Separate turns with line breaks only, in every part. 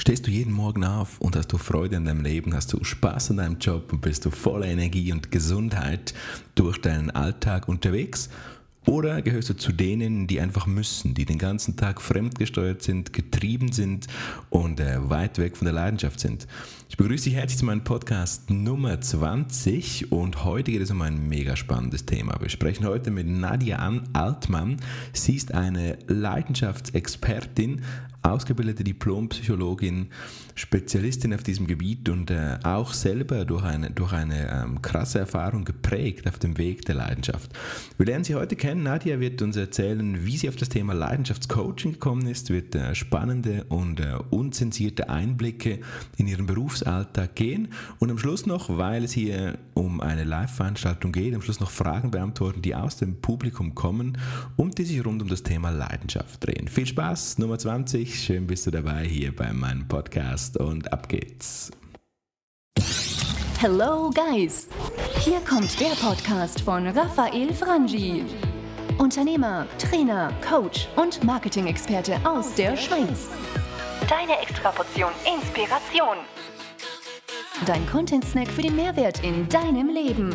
Stehst du jeden Morgen auf und hast du Freude an deinem Leben, hast du Spaß an deinem Job und bist du voller Energie und Gesundheit durch deinen Alltag unterwegs? Oder gehörst du zu denen, die einfach müssen, die den ganzen Tag fremdgesteuert sind, getrieben sind und äh, weit weg von der Leidenschaft sind? Ich begrüße dich herzlich zu meinem Podcast Nummer 20 und heute geht es um ein mega spannendes Thema. Wir sprechen heute mit Nadia Altmann. Sie ist eine Leidenschaftsexpertin, ausgebildete Diplompsychologin, Spezialistin auf diesem Gebiet und äh, auch selber durch eine, durch eine ähm, krasse Erfahrung geprägt auf dem Weg der Leidenschaft. Wir lernen sie heute kennen. Nadia wird uns erzählen, wie sie auf das Thema Leidenschaftscoaching gekommen ist, wird äh, spannende und äh, unzensierte Einblicke in ihren Berufsalltag gehen und am Schluss noch, weil es hier um eine Live-Veranstaltung geht, am Schluss noch Fragen beantworten, die aus dem Publikum kommen und die sich rund um das Thema Leidenschaft drehen. Viel Spaß, Nummer 20 schön bist du dabei hier bei meinem Podcast und ab geht's.
Hello Guys, hier kommt der Podcast von Raphael Frangi. Unternehmer, Trainer, Coach und Marketing-Experte aus der Schweiz. Deine Extraportion Inspiration. Dein Content-Snack für den Mehrwert in deinem Leben.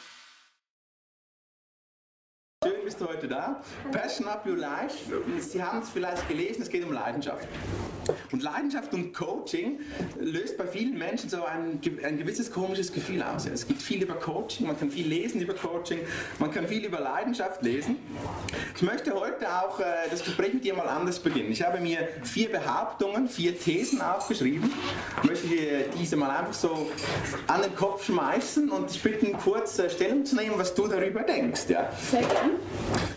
저희
bist du heute da. Passion Up Your Life. Sie haben es vielleicht gelesen, es geht um Leidenschaft. Und Leidenschaft und Coaching löst bei vielen Menschen so ein, ein gewisses komisches Gefühl aus. Es gibt viel über Coaching, man kann viel lesen über Coaching, man kann viel über Leidenschaft lesen. Ich möchte heute auch äh, das Gespräch mit dir mal anders beginnen. Ich habe mir vier Behauptungen, vier Thesen aufgeschrieben. Ich möchte dir diese mal einfach so an den Kopf schmeißen und dich bitten, kurz äh, Stellung zu nehmen, was du darüber denkst. Ja? Sehr gerne.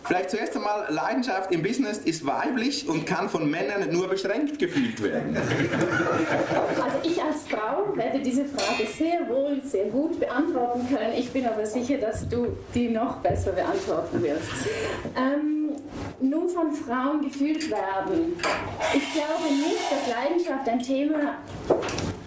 Vielleicht zuerst einmal, Leidenschaft im Business ist weiblich und kann von Männern nur beschränkt gefühlt werden.
Also ich als Frau werde diese Frage sehr wohl, sehr gut beantworten können. Ich bin aber sicher, dass du die noch besser beantworten wirst. Ähm, nur von Frauen gefühlt werden. Ich glaube nicht, dass Leidenschaft ein Thema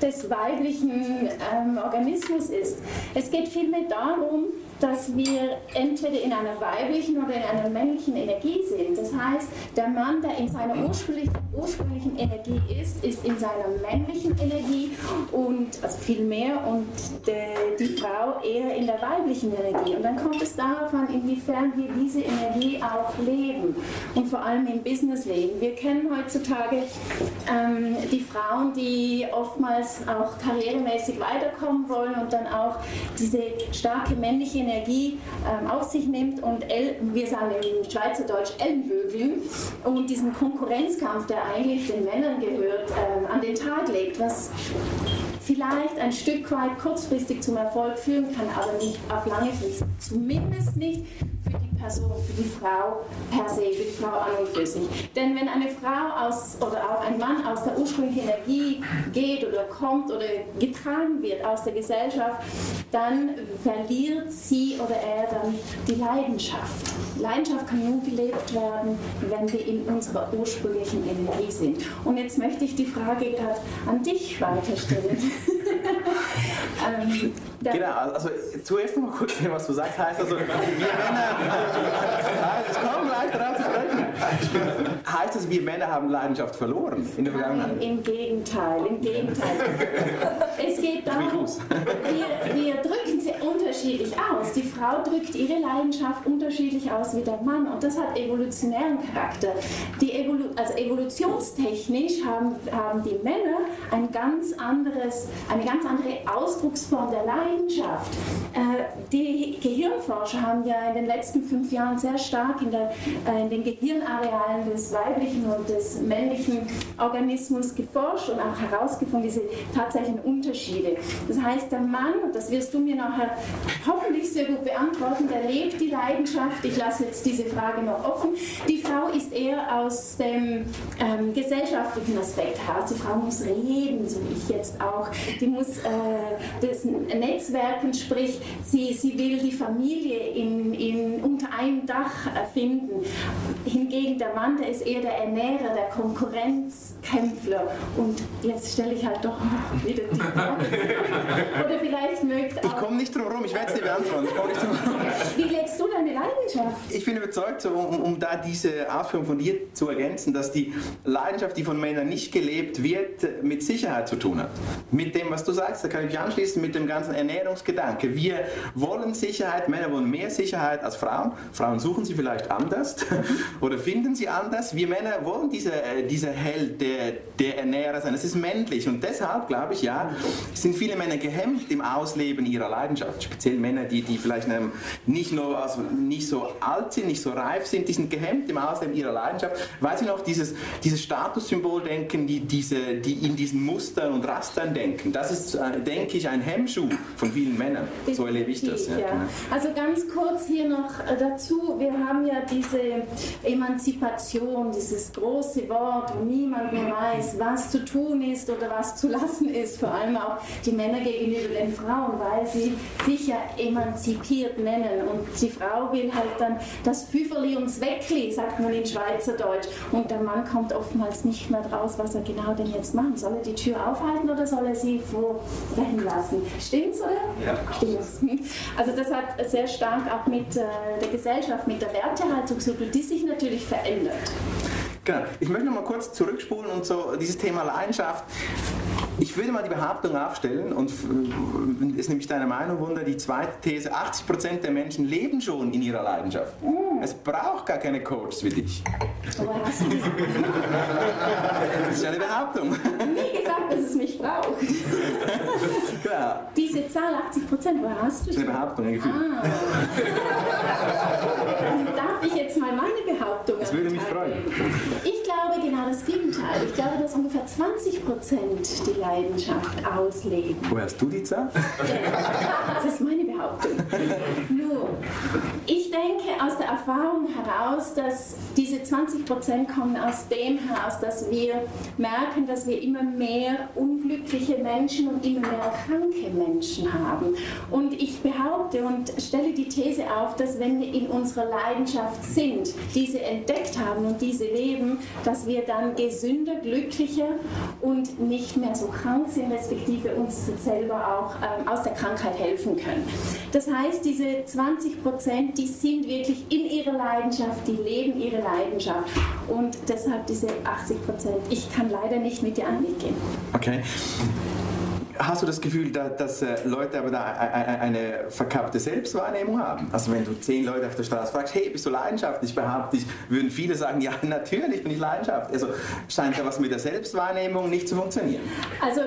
des weiblichen ähm, Organismus ist. Es geht vielmehr darum, dass wir entweder in einer weiblichen oder in einer männlichen Energie sind. Das heißt, der Mann, der in seiner ursprünglichen, ursprünglichen Energie ist, ist in seiner männlichen Energie und also viel mehr und der, die Frau eher in der weiblichen Energie. Und dann kommt es darauf an, inwiefern wir diese Energie auch leben und vor allem im Business leben. Wir kennen heutzutage ähm, die Frauen, die oftmals auch karrieremäßig weiterkommen wollen und dann auch diese starke männliche Energie ähm, auf sich nimmt und El wir sagen im Schweizerdeutsch Ellenbögeln und diesen Konkurrenzkampf, der eigentlich den Männern gehört, ähm, an den Tag legt, was vielleicht ein Stück weit kurzfristig zum Erfolg führen kann, aber nicht auf lange Frist. Zumindest nicht für die Person, für die Frau per se, für die Frau an und für sich. Denn wenn eine Frau aus oder auch ein Mann aus der ursprünglichen Energie geht oder kommt oder getragen wird aus der Gesellschaft, dann verliert sie oder er dann die Leidenschaft. Leidenschaft kann nur gelebt werden, wenn wir in unserer ursprünglichen Energie sind. Und jetzt möchte ich die Frage gerade an dich weiterstellen.
ähm, genau, also zuerst noch mal kurz, was du sagst, heißt also, wir Männer, ich komme gleich darauf zu sprechen. Das, wir Männer haben Leidenschaft verloren in der Vergangenheit?
Nein, im Gegenteil, im Gegenteil. es geht darum, wir, wir drücken sie unterschiedlich aus. Die Frau drückt ihre Leidenschaft unterschiedlich aus wie der Mann und das hat evolutionären Charakter. Die Evolu also evolutionstechnisch haben, haben die Männer ein ganz anderes, eine ganz andere Ausdrucksform der Leidenschaft. Äh, die Gehirnforscher haben ja in den letzten fünf Jahren sehr stark in, der, äh, in den Gehirnarealen des Weiblichen weiblichen und des männlichen Organismus geforscht und auch herausgefunden, diese tatsächlichen Unterschiede. Das heißt, der Mann, und das wirst du mir nachher hoffentlich sehr gut beantworten, der lebt die Leidenschaft. Ich lasse jetzt diese Frage noch offen. Die Frau ist eher aus dem ähm, gesellschaftlichen Aspekt heraus. Die Frau muss reden, so wie ich jetzt auch. Die muss äh, das Netzwerken, sprich, sie, sie will die Familie in, in, unter einem Dach äh, finden. Hingegen der Mann, der ist eher der Ernährer, der Konkurrenzkämpfer. Und jetzt stelle ich halt doch noch wieder die Frage. Oder vielleicht mögt
Ich komme nicht drum herum, ich werde es dir beantworten.
Wie legst du deine Leidenschaft?
Ich bin überzeugt, so, um, um da diese Ausführung von dir zu ergänzen, dass die Leidenschaft, die von Männern nicht gelebt wird, mit Sicherheit zu tun hat. Mit dem, was du sagst, da kann ich mich anschließen, mit dem ganzen Ernährungsgedanke. Wir wollen Sicherheit, Männer wollen mehr Sicherheit als Frauen. Frauen suchen sie vielleicht anders oder finden sie anders. Wir Männer wollen dieser äh, diese Held, der, der Ernährer sein. Das ist männlich und deshalb, glaube ich, ja, sind viele Männer gehemmt im Ausleben ihrer Leidenschaft. Speziell Männer, die, die vielleicht ähm, nicht, nur, also nicht so alt sind, nicht so reif sind, die sind gehemmt im Ausleben ihrer Leidenschaft, weil sie noch dieses, dieses Statussymbol denken, die, diese, die in diesen Mustern und Rastern denken. Das ist, äh, denke ich, ein Hemmschuh von vielen Männern. So erlebe ich das.
Ja, ja. Genau. Also ganz kurz hier noch äh, dazu, wir haben ja diese Emanzipation, dieses große Wort, wo niemand mehr weiß, was zu tun ist oder was zu lassen ist, vor allem auch die Männer gegenüber den Frauen, weil sie sich ja emanzipiert nennen und die Frau will halt dann das Füferli und Zweckli, sagt man in Schweizerdeutsch und der Mann kommt oftmals nicht mehr draus, was er genau denn jetzt machen soll. Er die Tür aufhalten oder soll er sie wo rennen lassen? Stimmt's oder?
Ja.
Stimmt's. Also das hat sehr stark auch mit äh, der Gesellschaft, mit der Wertehaltung zu tun, die sich natürlich verändert.
Genau. Ich möchte noch mal kurz zurückspulen und so dieses Thema Leidenschaft. Ich würde mal die Behauptung aufstellen, und ist nämlich deine Meinung, Wunder, die zweite These, 80% der Menschen leben schon in ihrer Leidenschaft. Mm. Es braucht gar keine Coaches wie dich.
Hast du das?
das ist eine Behauptung.
Nie gesagt, dass es mich braucht.
Klar.
Diese Zahl 80%, woher hast du
das? Eine Behauptung, ein Gefühl. Ah.
Darf ich jetzt mal meine Behauptung
Das würde mich freuen.
Ich glaube genau das Gegenteil. Ich glaube, dass ungefähr 20% die Leidenschaft ausleben.
Woher hast du die Zahl?
Das ist meine Behauptung. Nur, ich denke aus der Erfahrung heraus, dass diese 20% kommen aus dem heraus, dass wir merken, dass wir immer mehr unglückliche Menschen und immer mehr kranke Menschen haben. Und ich behaupte und stelle die These auf, dass wenn wir in unserer Leidenschaft sind, diese entdeckt haben und diese leben, dass wir dann gesünder, glücklicher und nicht mehr so krank sind, respektive uns selber auch ähm, aus der Krankheit helfen können. Das heißt, diese 20 Prozent, die sind wirklich in ihrer Leidenschaft, die leben ihre Leidenschaft und deshalb diese 80 Prozent. Ich kann leider nicht mit dir angehen.
Okay. Hast du das Gefühl, dass, dass äh, Leute aber da eine verkappte Selbstwahrnehmung haben? Also wenn du zehn Leute auf der Straße fragst, hey, bist du leidenschaftlich? Behaupte ich, würden viele sagen, ja, natürlich bin ich leidenschaftlich. Also scheint da was mit der Selbstwahrnehmung nicht zu funktionieren.
Also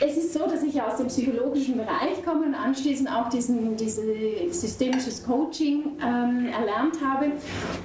es ist so, dass ich aus dem psychologischen Bereich komme und anschließend auch diesen, diese systemisches Coaching ähm, erlernt habe.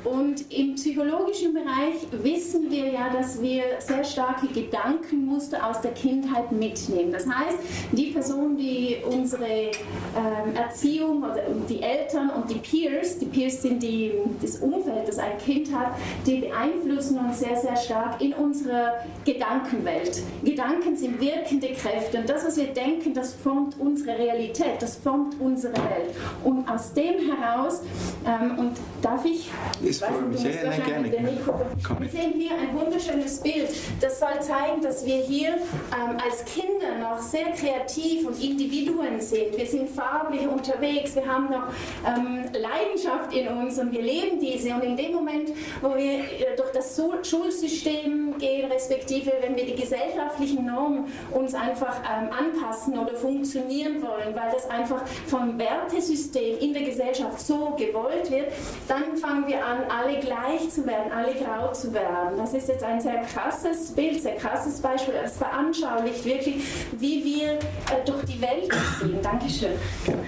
Und im psychologischen Bereich wissen wir ja, dass wir sehr starke Gedankenmuster aus der Kindheit mitnehmen. Das heißt, die Person, die unsere ähm, Erziehung oder die Eltern und die Peers, die Peers sind die, das Umfeld, das ein Kind hat, die beeinflussen uns sehr, sehr stark in unserer Gedankenwelt. Gedanken sind wirkende Kräfte. Und das, was wir denken, das formt unsere Realität, das formt unsere Welt. Und aus dem heraus, ähm, und darf ich,
ich weiß nicht, du musst ja, gerne.
Wir sehen hier ein wunderschönes Bild. Das soll zeigen, dass wir hier ähm, als Kinder noch sehr kreativ und Individuen sind. Wir sind farblich unterwegs, wir haben noch ähm, Leidenschaft in uns und wir leben diese. Und in dem Moment, wo wir äh, durch das Schulsystem gehen, respektive wenn wir die gesellschaftlichen Normen uns einfach ähm, anpassen oder funktionieren wollen, weil das einfach vom Wertesystem in der Gesellschaft so gewollt wird, dann fangen wir an, alle gleich zu werden, alle grau zu werden. Das ist jetzt ein sehr krasses Bild, sehr krasses Beispiel. Es veranschaulicht wirklich, wie wir äh, durch die Welt ziehen. Dankeschön.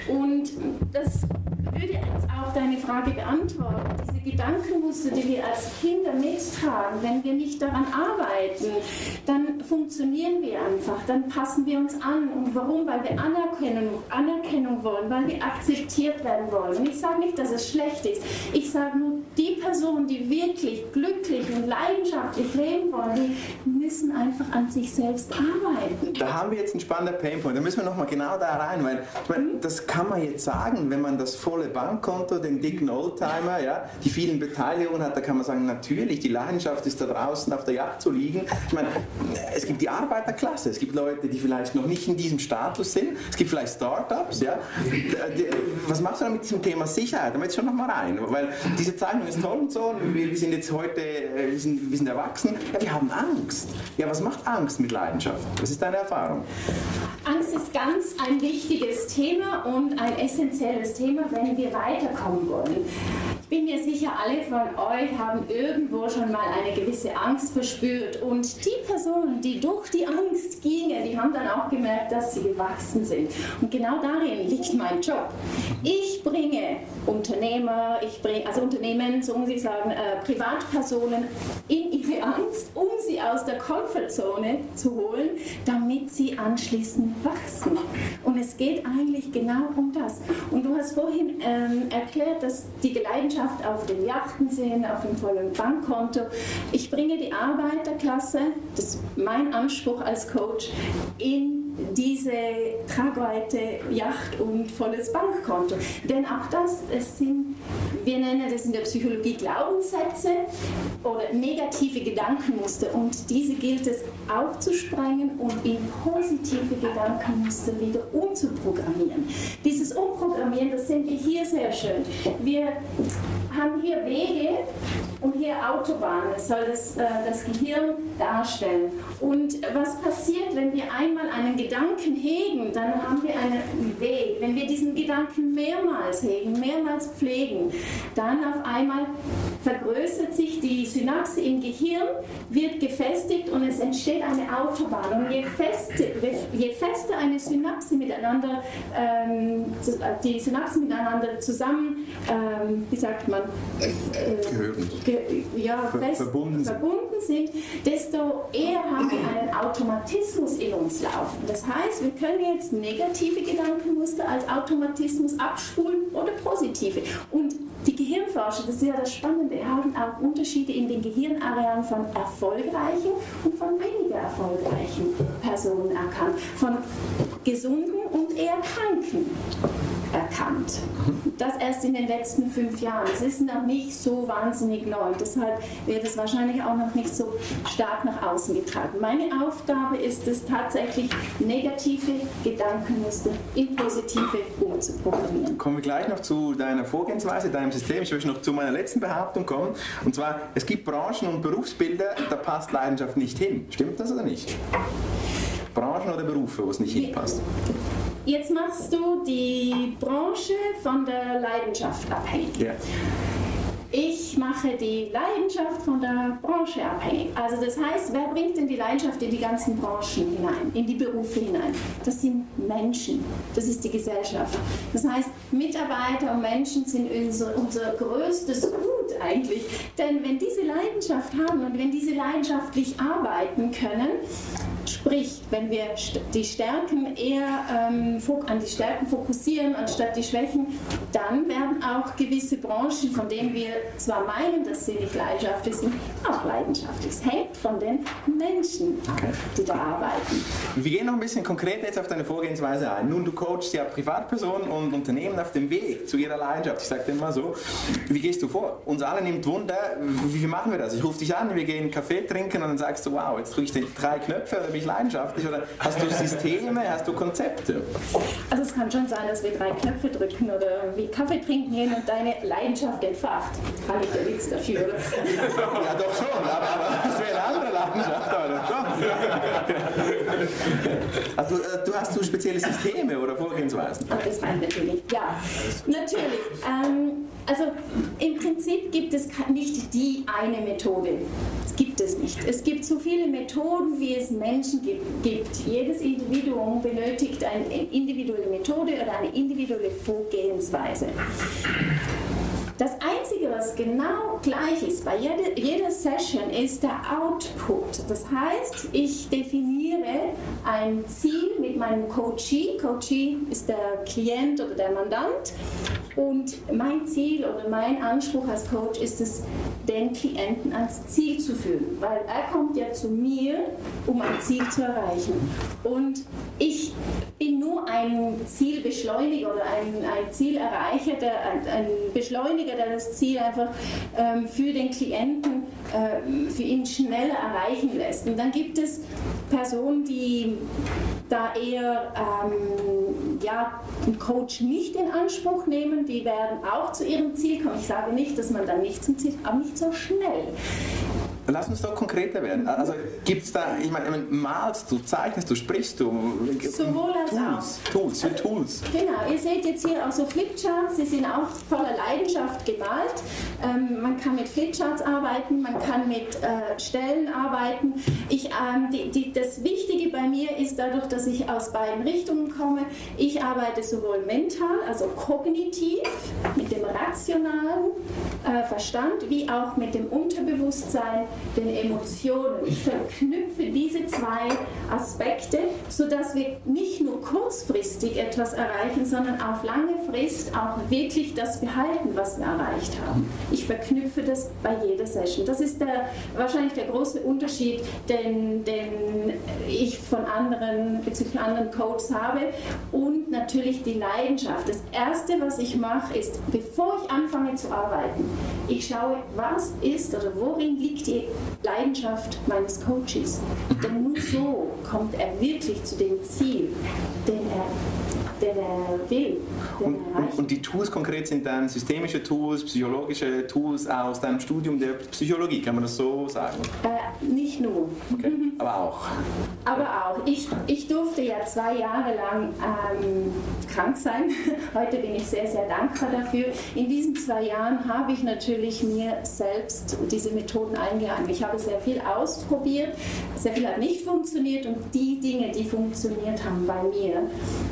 Und das würde jetzt auch deine Frage beantworten. Diese Gedankenmuster, die wir als Kinder mittragen, wenn wir nicht daran arbeiten, dann funktionieren wir einfach, dann passen wir uns an. Und warum? Weil wir Anerkennung, Anerkennung wollen, weil wir akzeptiert werden wollen. Und ich sage nicht, dass es schlecht ist. Ich sage nur, die Personen, die wirklich glücklich und leidenschaftlich leben wollen, die müssen einfach an sich selbst arbeiten.
Da haben wir jetzt einen spannenden Painpoint. Da müssen wir nochmal genau da rein, weil ich meine, das kann man jetzt sagen, wenn man das volle Bankkonto, den dicken Oldtimer, ja, die vielen Beteiligungen hat, da kann man sagen, natürlich, die Leidenschaft ist da draußen auf der Yacht zu liegen. Ich meine, es gibt die Arbeiterklasse, es gibt Leute, die vielleicht noch nicht in diesem Status sind, es gibt vielleicht Startups, ja. Was machst du da mit diesem Thema Sicherheit? Da jetzt schon nochmal rein, weil diese Zeichnung ist toll und so, wir sind jetzt heute, äh, wir sind, wir sind erwachsen, ja, wir haben Angst. Ja, was macht Angst mit Leidenschaft? Was ist deine Erfahrung?
Angst ist ganz ein wichtiges Thema und ein essentielles Thema, wenn wir weiterkommen wollen. Ich bin mir sicher, alle von euch haben irgendwo schon mal eine gewisse Angst verspürt und die Personen, die durch die Angst gingen, die haben dann auch gemerkt, dass sie gewachsen sind. Und genau darin liegt mein Job. Ich bringe Unternehmer, ich bringe, also Unternehmen, so muss ich sagen, äh, Privatpersonen in ihre Angst, um sie aus der Komfortzone zu holen, damit sie anschließend wachsen. Und es geht eigentlich genau um das. Und du hast vorhin ähm, erklärt, dass die Leidenschaft auf den Yachten sind, auf dem vollen Bankkonto. Ich bringe die Arbeiterklasse, das ist mein Anspruch als Coach, in diese Tragweite Yacht und volles Bankkonto. Denn auch das, es sind, wir nennen das in der Psychologie Glaubenssätze oder negative Gedankenmuster und diese gilt es aufzusprengen und in positive Gedankenmuster wieder umzuprogrammieren. Dieses Umprogrammieren, das sehen wir hier sehr schön. Wir haben hier Wege und hier Autobahnen, das soll das, äh, das Gehirn darstellen. Und was passiert, wenn wir einmal einen Gedanken hegen, dann haben wir einen Weg. Wenn wir diesen Gedanken mehrmals hegen, mehrmals pflegen, dann auf einmal vergrößert sich die Synapse im Gehirn, wird gefestigt und es entsteht eine Autobahn. Und je, feste, je fester eine Synapse miteinander, ähm, die Synapsen miteinander zusammen, ähm, wie sagt man,
äh,
ge ja, fest verbunden, verbunden sind, desto eher haben wir einen Automatismus in uns laufen. Das heißt, wir können jetzt negative Gedankenmuster als Automatismus abspulen oder positive. Und die Gehirnforscher, das ist ja das Spannende, haben auch Unterschiede in den Gehirnarealen von erfolgreichen und von weniger erfolgreichen Personen erkannt, von gesunden und eher kranken erkannt. Das erst in den letzten fünf Jahren. Es ist noch nicht so wahnsinnig neu. Deshalb wird es wahrscheinlich auch noch nicht so stark nach außen getragen. Meine Aufgabe ist es tatsächlich, negative Gedankenmuster in positive umzuprogrammieren.
Kommen wir gleich noch zu deiner Vorgehensweise, deinem System. Ich möchte noch zu meiner letzten Behauptung kommen. Und zwar, es gibt Branchen und Berufsbilder, da passt Leidenschaft nicht hin. Stimmt das oder nicht? Branchen oder Berufe, wo es nicht hinpasst?
Jetzt machst du die Branche von der Leidenschaft abhängig. Yeah. Ich mache die Leidenschaft von der Branche abhängig. Also das heißt, wer bringt denn die Leidenschaft in die ganzen Branchen hinein, in die Berufe hinein? Das sind Menschen, das ist die Gesellschaft. Das heißt, Mitarbeiter und Menschen sind unser, unser größtes Gut eigentlich. Denn wenn diese Leidenschaft haben und wenn diese leidenschaftlich arbeiten können, Sprich, wenn wir die Stärken eher ähm, an die Stärken fokussieren anstatt die Schwächen, dann werden auch gewisse Branchen, von denen wir zwar meinen, dass sie nicht leidenschaftlich sind, auch leidenschaftlich. Es hängt von den Menschen ab, die da arbeiten.
Wir gehen noch ein bisschen konkret jetzt auf deine Vorgehensweise ein. Nun, du coachst ja Privatpersonen und Unternehmen auf dem Weg zu ihrer Leidenschaft. Ich sage dir mal so, wie gehst du vor? Uns alle nimmt Wunder, wie machen wir das? Ich rufe dich an, wir gehen Kaffee trinken und dann sagst du, wow, jetzt drücke ich die drei Knöpfe oder bin ich leidenschaftlich? Oder hast du Systeme, hast du Konzepte?
Also es kann schon sein, dass wir drei Knöpfe drücken oder wie Kaffee trinken gehen und deine Leidenschaft entfacht. Kann ich ja nichts dafür.
ja, doch schon, aber, aber das wäre eine andere Leidenschaft. Oder? Schon. also äh, du hast so spezielle Systeme oder Vorgehensweisen?
Oh, das meint natürlich. Ja, natürlich. Ähm, also im Prinzip gibt es nicht die eine Methode. Das gibt es nicht. Es gibt so viele Methoden, wie es Menschen gibt. Jedes Individuum benötigt eine individuelle Methode oder eine individuelle Vorgehensweise. Das Einzige, was genau gleich ist bei jeder, jeder Session, ist der Output. Das heißt, ich definiere ein Ziel mit meinem Coachee. Coachee ist der Klient oder der Mandant. Und mein Ziel oder mein Anspruch als Coach ist es, den Klienten ans Ziel zu führen. Weil er kommt ja zu mir, um ein Ziel zu erreichen. Und ich bin nur ein Zielbeschleuniger oder ein, ein Zielerreicher, der, ein, ein Beschleuniger, der das Ziel einfach ähm, für den Klienten, äh, für ihn schneller erreichen lässt. Und dann gibt es Personen, die da eher ähm, ja, einen Coach nicht in Anspruch nehmen, die werden auch zu ihrem Ziel kommen. Ich sage nicht, dass man dann nicht zum Ziel, aber nicht so schnell.
Lass uns doch konkreter werden. Also gibt es da, ich meine, malst du, zeichnest du, sprichst du?
Sowohl als
Tools, auch. Tools, für Tools.
Genau, ihr seht jetzt hier auch so Flipcharts, sie sind auch voller Leidenschaft gemalt. Ähm, man kann mit Flipcharts arbeiten, man kann mit äh, Stellen arbeiten. Ich, ähm, die, die, das Wichtige bei mir ist dadurch, dass ich aus beiden Richtungen komme, ich arbeite sowohl mental, also kognitiv, mit dem rationalen äh, Verstand, wie auch mit dem Unterbewusstsein den Emotionen. Ich verknüpfe diese zwei Aspekte, sodass wir nicht nur kurzfristig etwas erreichen, sondern auf lange Frist auch wirklich das behalten, was wir erreicht haben. Ich verknüpfe das bei jeder Session. Das ist der, wahrscheinlich der große Unterschied, den, den ich von anderen, bezüglich anderen Coaches habe. Und natürlich die Leidenschaft. Das Erste, was ich mache, ist, bevor ich anfange zu arbeiten, ich schaue, was ist oder worin liegt die Leidenschaft meines Coaches. Denn nur so kommt er wirklich zu dem Ziel, den er den er will.
Und, und, und, die Tools konkret sind dann systemische Tools, psychologische Tools aus deinem Studium der Psychologie, kann man das so sagen?
Äh, nicht nur.
Okay. Aber auch.
Aber auch. Ich, ich durfte ja zwei Jahre lang ähm, krank sein. Heute bin ich sehr, sehr dankbar dafür. In diesen zwei Jahren habe ich natürlich mir selbst diese Methoden eingegangen. Ich habe sehr viel ausprobiert, sehr viel hat nicht funktioniert und die Dinge, die funktioniert haben bei mir,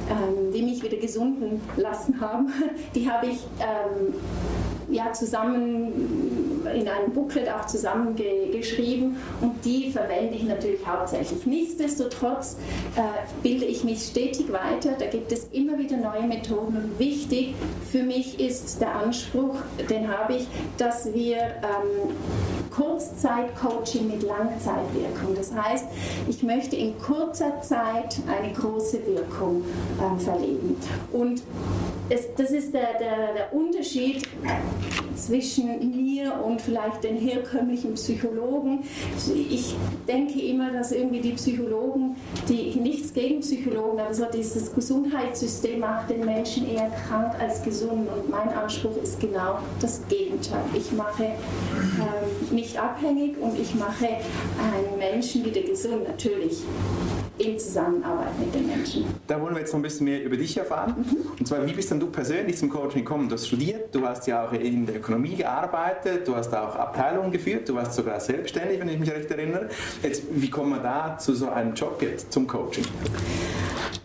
ähm, die mich wieder gesunden lassen haben, die habe ich ähm, ja, zusammen in einem Booklet auch zusammengeschrieben und die verwende ich natürlich hauptsächlich. Nichtsdestotrotz äh, bilde ich mich stetig weiter, da gibt es immer wieder neue Methoden und wichtig für mich ist der Anspruch, den habe ich, dass wir ähm, Kurzzeit-Coaching mit Langzeitwirkung. Das heißt, ich möchte in kurzer Zeit eine große Wirkung ähm, verleben. Und es, das ist der, der, der Unterschied zwischen mir und vielleicht den herkömmlichen Psychologen. Ich denke immer, dass irgendwie die Psychologen, die nichts gegen Psychologen, aber so dieses Gesundheitssystem macht den Menschen eher krank als gesund. Und mein Anspruch ist genau das Gegenteil. Ich mache ähm, nicht abhängig und ich mache einen Menschen wieder gesund, natürlich in Zusammenarbeit mit den Menschen.
Da wollen wir jetzt noch ein bisschen mehr über dich erfahren. Mhm. Und zwar, wie bist denn du persönlich zum Coaching gekommen? Du hast studiert, du hast ja auch in der Ökonomie gearbeitet, du hast auch Abteilungen geführt, du warst sogar selbstständig, wenn ich mich recht erinnere. Jetzt, wie kommt man da zu so einem Job jetzt, zum Coaching?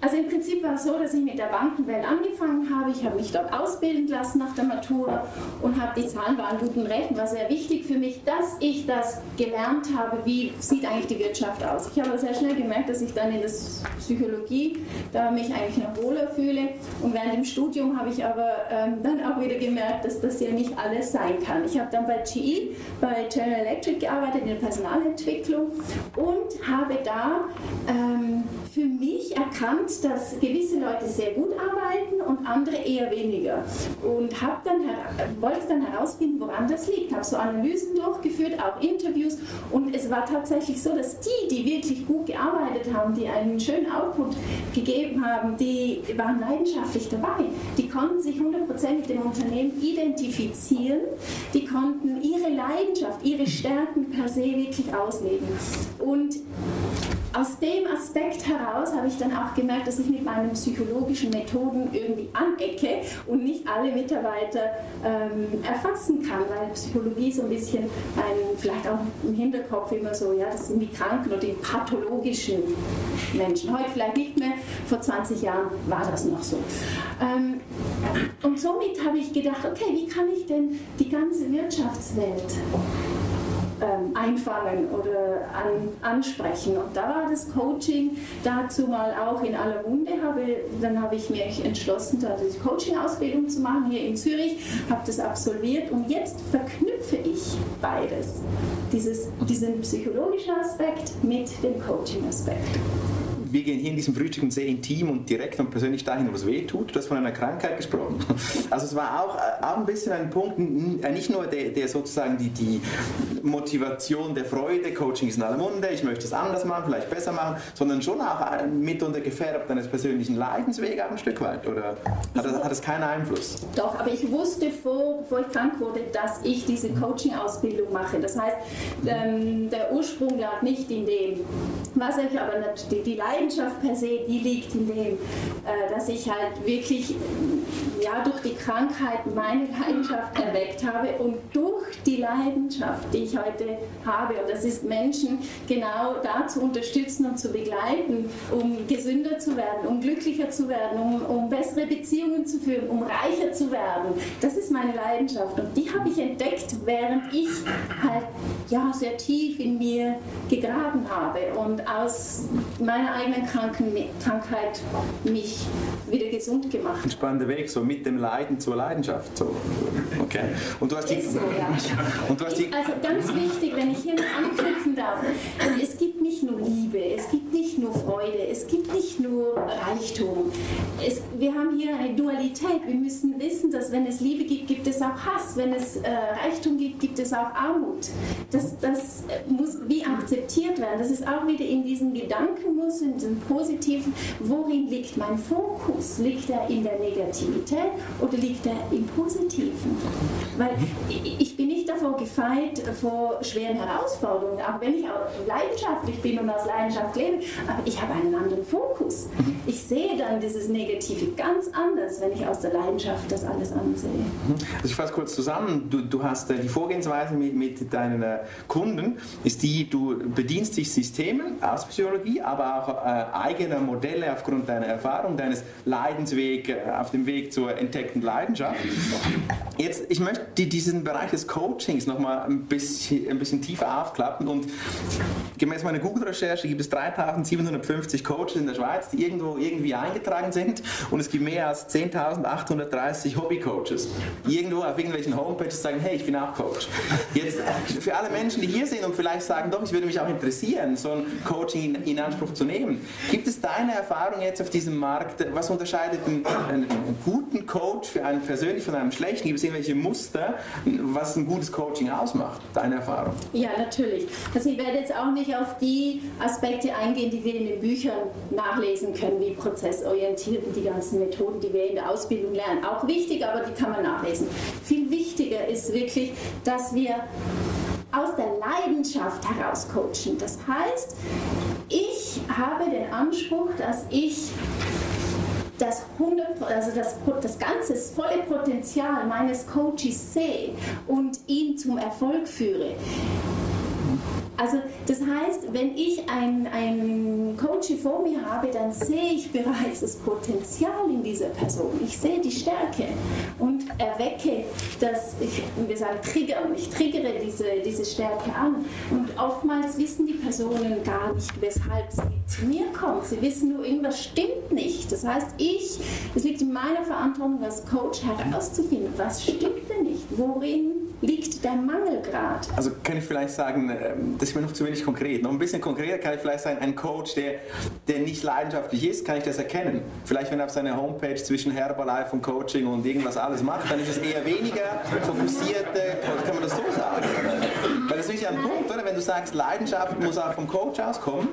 Also im Prinzip war es so, dass ich mit der Bankenwelt angefangen habe. Ich habe mich dort ausbilden lassen nach der Matura und habe die Zahlen waren guten Rechten. War sehr wichtig für mich, dass ich das gelernt habe, wie sieht eigentlich die Wirtschaft aus. Ich habe sehr schnell gemerkt, dass ich dann in der Psychologie da mich eigentlich noch wohler fühle. Und während dem Studium habe ich aber ähm, dann auch wieder gemerkt, dass das ja nicht alles sein kann. Ich habe dann bei GE, bei General Electric gearbeitet in der Personalentwicklung und habe da ähm, für mich erkannt, dass gewisse Leute sehr gut arbeiten und andere eher weniger. Und dann, wollte dann herausfinden, woran das liegt. Habe so Analysen durchgeführt, auch Interviews. Und es war tatsächlich so, dass die, die wirklich gut gearbeitet haben, die einen schönen Output gegeben haben, die waren leidenschaftlich dabei. Die konnten sich 100% mit dem Unternehmen identifizieren. Die konnten ihre Leidenschaft, ihre Stärken per se wirklich ausleben. Und aus dem Aspekt heraus habe ich dann auch gemerkt, dass ich mit meinen psychologischen Methoden irgendwie anecke und nicht alle Mitarbeiter ähm, erfassen kann, weil Psychologie so ein bisschen ein, vielleicht auch im Hinterkopf immer so, ja, das sind die Kranken oder die pathologischen Menschen. Heute vielleicht nicht mehr, vor 20 Jahren war das noch so. Ähm, und somit habe ich gedacht, okay, wie kann ich denn die ganze Wirtschaftswelt ähm, einfangen oder an, ansprechen. Und da war das Coaching dazu mal auch in aller Munde. Habe, dann habe ich mich entschlossen, da die Coaching-Ausbildung zu machen hier in Zürich, habe das absolviert und jetzt verknüpfe ich beides. Dieses, diesen psychologischen Aspekt mit dem Coaching-Aspekt
wir gehen hier in diesem Frühstück sehr intim und direkt und persönlich dahin, wo es weh tut. Du hast von einer Krankheit gesprochen. Also es war auch, äh, auch ein bisschen ein Punkt, äh, nicht nur der, der sozusagen die, die Motivation der Freude, Coaching ist in aller Munde, ich möchte es anders machen, vielleicht besser machen, sondern schon auch äh, mitunter gefärbt deines persönlichen Leidensweges ein Stück weit. Oder hat das, hat das keinen Einfluss?
Doch, aber ich wusste vor, bevor ich krank wurde, dass ich diese Coaching-Ausbildung mache. Das heißt, ähm, der Ursprung lag nicht in dem, was ich aber die, die Leidenschaft Leidenschaft per se, die liegt in dem, äh, dass ich halt wirklich ja, durch die Krankheit meine Leidenschaft erweckt habe und durch die Leidenschaft, die ich heute habe, und das ist Menschen genau da zu unterstützen und zu begleiten, um gesünder zu werden, um glücklicher zu werden, um, um bessere Beziehungen zu führen, um reicher zu werden. Das ist meine Leidenschaft und die habe ich entdeckt, während ich halt ja, sehr tief in mir gegraben habe und aus meiner eigenen eigenen Kranken Krankheit mich wieder gesund gemacht.
Ein spannender Weg, so mit dem Leiden zur Leidenschaft. So. Okay. Und du hast die,
so, ja.
und du hast die
also ganz wichtig, wenn ich hier noch anknüpfen darf, nur Liebe, es gibt nicht nur Freude, es gibt nicht nur Reichtum. Es, wir haben hier eine Dualität. Wir müssen wissen, dass wenn es Liebe gibt, gibt es auch Hass. Wenn es äh, Reichtum gibt, gibt es auch Armut. Das, das muss wie akzeptiert werden. Das ist auch wieder in diesen Gedankenmuster, in diesen positiven. Worin liegt mein Fokus? Liegt er in der Negativität oder liegt er im Positiven? Weil ich bin nicht davor gefeit, vor schweren Herausforderungen, auch wenn ich auch leidenschaftlich bin und aus Leidenschaft lebe, aber ich habe einen anderen Fokus. Ich sehe dann dieses Negative ganz anders, wenn ich aus der Leidenschaft das alles ansehe.
Also ich fasse kurz zusammen, du, du hast äh, die Vorgehensweise mit, mit deinen äh, Kunden, ist die, du bedienst dich Systemen aus Psychologie, aber auch äh, eigener Modelle aufgrund deiner Erfahrung, deines Leidenswegs äh, auf dem Weg zur entdeckten Leidenschaft. Jetzt, ich möchte diesen Bereich des Coachings nochmal ein bisschen, ein bisschen tiefer aufklappen und gemäß meiner Google-Recherche gibt es 3750 Coaches in der Schweiz, die irgendwo irgendwie eingetragen sind und es gibt mehr als 10.830 Hobby-Coaches, die irgendwo auf irgendwelchen Homepages sagen, hey, ich bin auch Coach. Jetzt für alle Menschen, die hier sind und vielleicht sagen, doch, ich würde mich auch interessieren, so ein Coaching in, in Anspruch zu nehmen, gibt es deine Erfahrung jetzt auf diesem Markt, was unterscheidet einen, einen guten Coach für einen persönlich von einem schlechten? Gibt es irgendwelche Muster, was ein gutes Coaching ausmacht? Deine Erfahrung?
Ja, natürlich. Also ich werde jetzt auch nicht auf die Aspekte eingehen, die wir in den Büchern nachlesen können, wie prozessorientiert und die ganzen Methoden, die wir in der Ausbildung lernen. Auch wichtig, aber die kann man nachlesen. Viel wichtiger ist wirklich, dass wir aus der Leidenschaft heraus coachen. Das heißt, ich habe den Anspruch, dass ich das, 100, also das, das ganze das volle Potenzial meines Coaches sehe und ihn zum Erfolg führe. Also das heißt, wenn ich einen Coach vor mir habe, dann sehe ich bereits das Potenzial in dieser Person. Ich sehe die Stärke und erwecke das, ich, wir sagen triggern, ich triggere diese, diese Stärke an. Und oftmals wissen die Personen gar nicht, weshalb sie zu mir kommen. Sie wissen nur, irgendwas stimmt nicht. Das heißt, ich, es liegt in meiner Verantwortung als Coach herauszufinden, was stimmt denn nicht, worin liegt der Mangelgrad?
Also kann ich vielleicht sagen, ähm, das ist mir noch zu wenig konkret. Noch ein bisschen konkreter kann ich vielleicht sagen, ein Coach, der, der nicht leidenschaftlich ist, kann ich das erkennen. Vielleicht wenn er auf seiner Homepage zwischen Herbalife und Coaching und irgendwas alles macht, dann ist es eher weniger fokussierte, kann man das so sagen? Weil das ist ja ein Punkt, oder? Wenn du sagst, Leidenschaft muss auch vom Coach auskommen,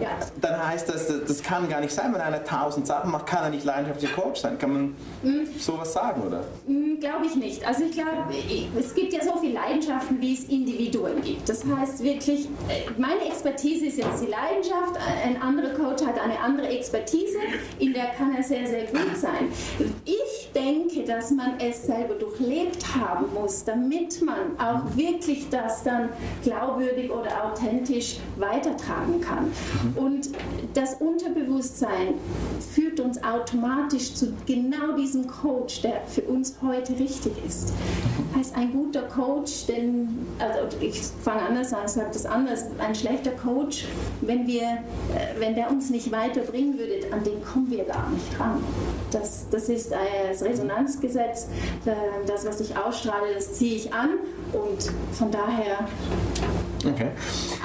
ja. dann heißt das, das kann gar nicht sein, wenn einer tausend Sachen macht, kann er nicht leidenschaftlicher Coach sein. Kann man mhm. sowas sagen, oder?
Mhm, glaube ich nicht. Also ich glaube, es gibt ja so viele Leidenschaften, wie es Individuen gibt. Das heißt wirklich, äh, meine Expertise ist jetzt die Leidenschaft, ein anderer Coach hat eine andere Expertise, in der kann er sehr, sehr gut sein. Ich denke, dass man es selber durchlebt haben muss, damit man auch wirklich das dann glaubwürdig oder authentisch weitertragen kann. Und das Unterbewusstsein führt uns automatisch zu genau diesem Coach, der für uns heute richtig ist. Heißt ein guter Coach, denn, also ich fange anders an, sage das anders, ein schlechter Coach, wenn, wir, äh, wenn der uns nicht weiterbringen würde, an den kommen wir gar nicht ran. Das, das ist das Resonanzgesetz, äh, das, was ich ausstrahle, das ziehe ich an und von daher
Okay.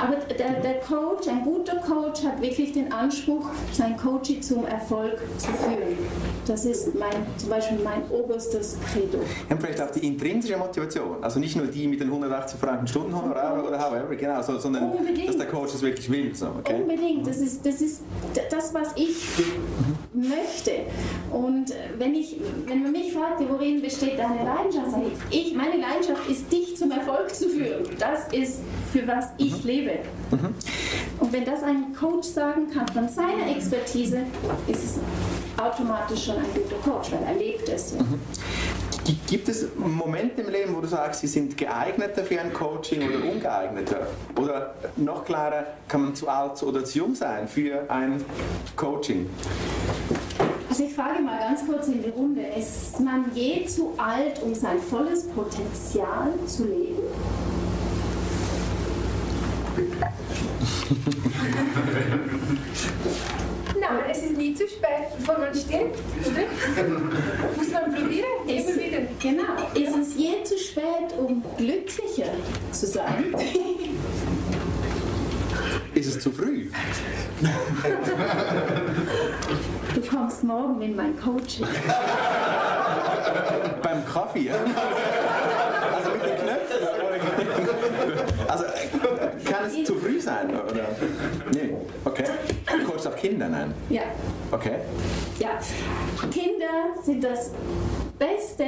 aber der, der Coach, ein guter Coach, hat wirklich den Anspruch, sein Coaching zum Erfolg zu führen. Das ist mein, zum Beispiel mein oberstes Credo.
Ja, vielleicht auch die intrinsische Motivation, also nicht nur die mit den 180 Franken Stundenhonorar oder however, genau, so, sondern
Unbedingt.
dass der Coach das wirklich will. So, okay?
Unbedingt, das ist, das ist das, was ich möchte. Und äh, wenn, ich, wenn man mich fragt, worin besteht deine Leidenschaft, sage ich, ich, meine Leidenschaft ist, dich zum Erfolg zu führen. Das ist, für was ich lebe. Und wenn das ein Coach sagen kann von seiner Expertise, ist es automatisch schon ein guter Coach, weil er lebt es. Ja.
Gi- Gibt es Momente im Leben, wo du sagst, sie sind geeigneter für ein Coaching oder ungeeigneter? Oder noch klarer, kann man zu alt oder zu jung sein für ein Coaching?
Also ich frage mal ganz kurz in die Runde, ist man je zu alt, um sein volles Potenzial zu leben?
Nein, es ist nie zu spät, bevor man stirbt, oder? Muss man probieren, immer wieder.
Genau. Ist es je zu spät, um glücklicher zu sein?
Ist es zu früh?
Du kommst morgen in mein Coaching.
Beim Kaffee? ja? Also mit den Knöpfen? Also kann es zu früh sein? Oder? Nee, okay. Du coachst auch Kinder, nein?
Ja.
Okay,
Ja. Kinder sind das Beste,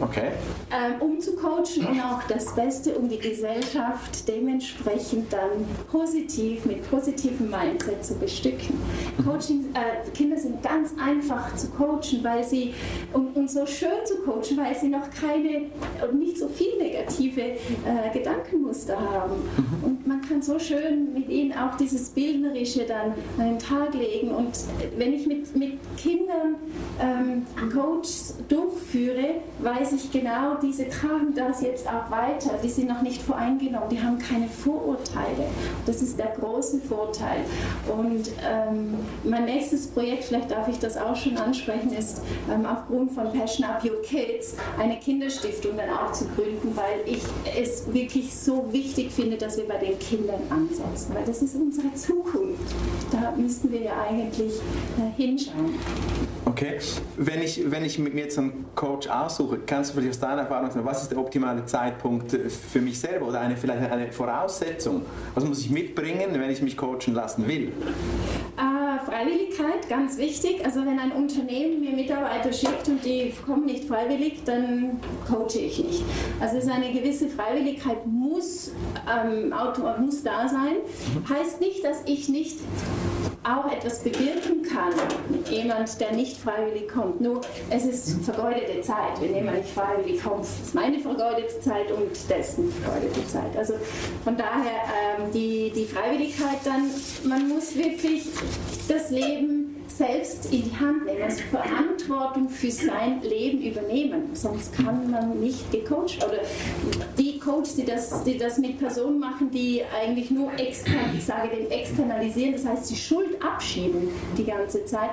okay.
ähm, um zu coachen und auch das Beste, um die Gesellschaft dementsprechend dann positiv, mit positivem Mindset zu bestücken. Coaching, äh, Kinder sind ganz einfach zu coachen, weil sie, und, und so schön zu coachen, weil sie noch keine und nicht so viel negative äh, Gedankenmuster haben. Und man kann so schön mit ihnen auch dieses Bildnerische dann an den Tag legen. Und wenn ich mit, mit Kindern ähm, Coaches durchführe, weiß ich genau, diese tragen das jetzt auch weiter. Die sind noch nicht voreingenommen, die haben keine Vorurteile. Das ist der große Vorteil. Und ähm, mein nächstes Projekt, vielleicht darf ich das auch schon ansprechen, ist ähm, aufgrund von Passion Up Your Kids eine Kinderstiftung dann auch zu gründen, weil ich es wirklich so wichtig finde, dass wir bei den Kindern ansetzen, weil das ist unsere Zukunft. Da müssen wir ja eigentlich äh, hinschauen.
Okay. Wenn ich, wenn ich mir jetzt einen Coach aussuche, kannst du vielleicht aus deiner Erfahrung sagen, was ist der optimale Zeitpunkt äh, für mich selber oder eine, vielleicht eine Voraussetzung? Was muss ich mitbringen, wenn ich mich coachen lassen will?
Äh, Freiwilligkeit, ganz wichtig. Also wenn ein Unternehmen mir Mitarbeiter schickt und die kommen nicht freiwillig, dann coache ich nicht. Also es ist eine gewisse Freiwilligkeit muss, ähm, muss da sein. Heißt nicht, dass ich nicht auch etwas bewirken kann jemand, der nicht freiwillig kommt. Nur es ist vergeudete Zeit. Wenn jemand nicht freiwillig kommt, ist meine vergeudete Zeit und dessen vergeudete Zeit. Also von daher ähm, die, die Freiwilligkeit dann, man muss wirklich das Leben selbst in die Hand nehmen, also Verantwortung für sein Leben übernehmen. Sonst kann man nicht gecoacht oder die Coaches, die das, die das mit Personen machen, die eigentlich nur extern, ich sage den externalisieren, das heißt die Schuld abschieben die ganze Zeit.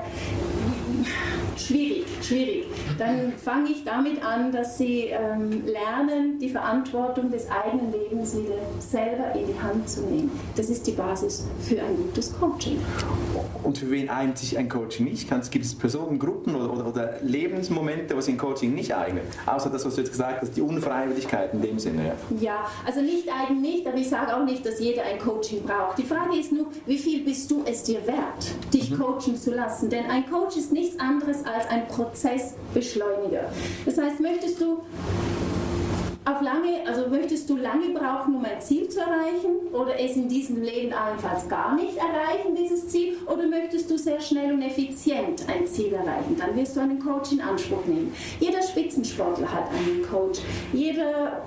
Schwierig, schwierig. Dann fange ich damit an, dass sie ähm, lernen, die Verantwortung des eigenen Lebens wieder selber in die Hand zu nehmen. Das ist die Basis für ein gutes Coaching.
Und für wen eignet sich ein Coaching nicht? Kannst, gibt es Personen, Gruppen oder, oder, oder Lebensmomente, was ein Coaching nicht eignet? Außer das, was du jetzt gesagt hast, die Unfreiwilligkeit in dem Sinne. Ja.
Ja, also nicht eigen nicht, aber ich sage auch nicht, dass jeder ein Coaching braucht. Die Frage ist nur, wie viel bist du es dir wert, dich coachen zu lassen? Denn ein Coach ist nichts anderes als ein Prozessbeschleuniger. Das heißt, möchtest du auf lange, also möchtest du lange brauchen, um ein Ziel zu erreichen oder es in diesem Leben allenfalls gar nicht erreichen, dieses Ziel, oder möchtest du sehr schnell und effizient ein Ziel erreichen? Dann wirst du einen Coach in Anspruch nehmen. Jeder Spitzensportler hat einen Coach. Jeder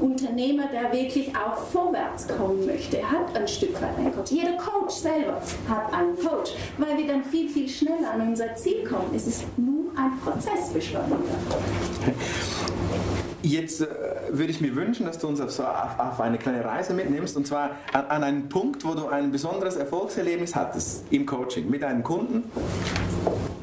Unternehmer, der wirklich auch vorwärts kommen möchte, hat ein Stück weit einen Coach. Jeder Coach selber hat einen Coach, weil wir dann viel, viel schneller an unser Ziel kommen. Es ist nur ein Prozessbeschleuniger.
Jetzt äh, würde ich mir wünschen, dass du uns auf, so, auf, auf, eine kleine Reise mitnimmst und zwar an, an, einen Punkt, wo du ein besonderes Erfolgserlebnis hattest im Coaching mit einem Kunden,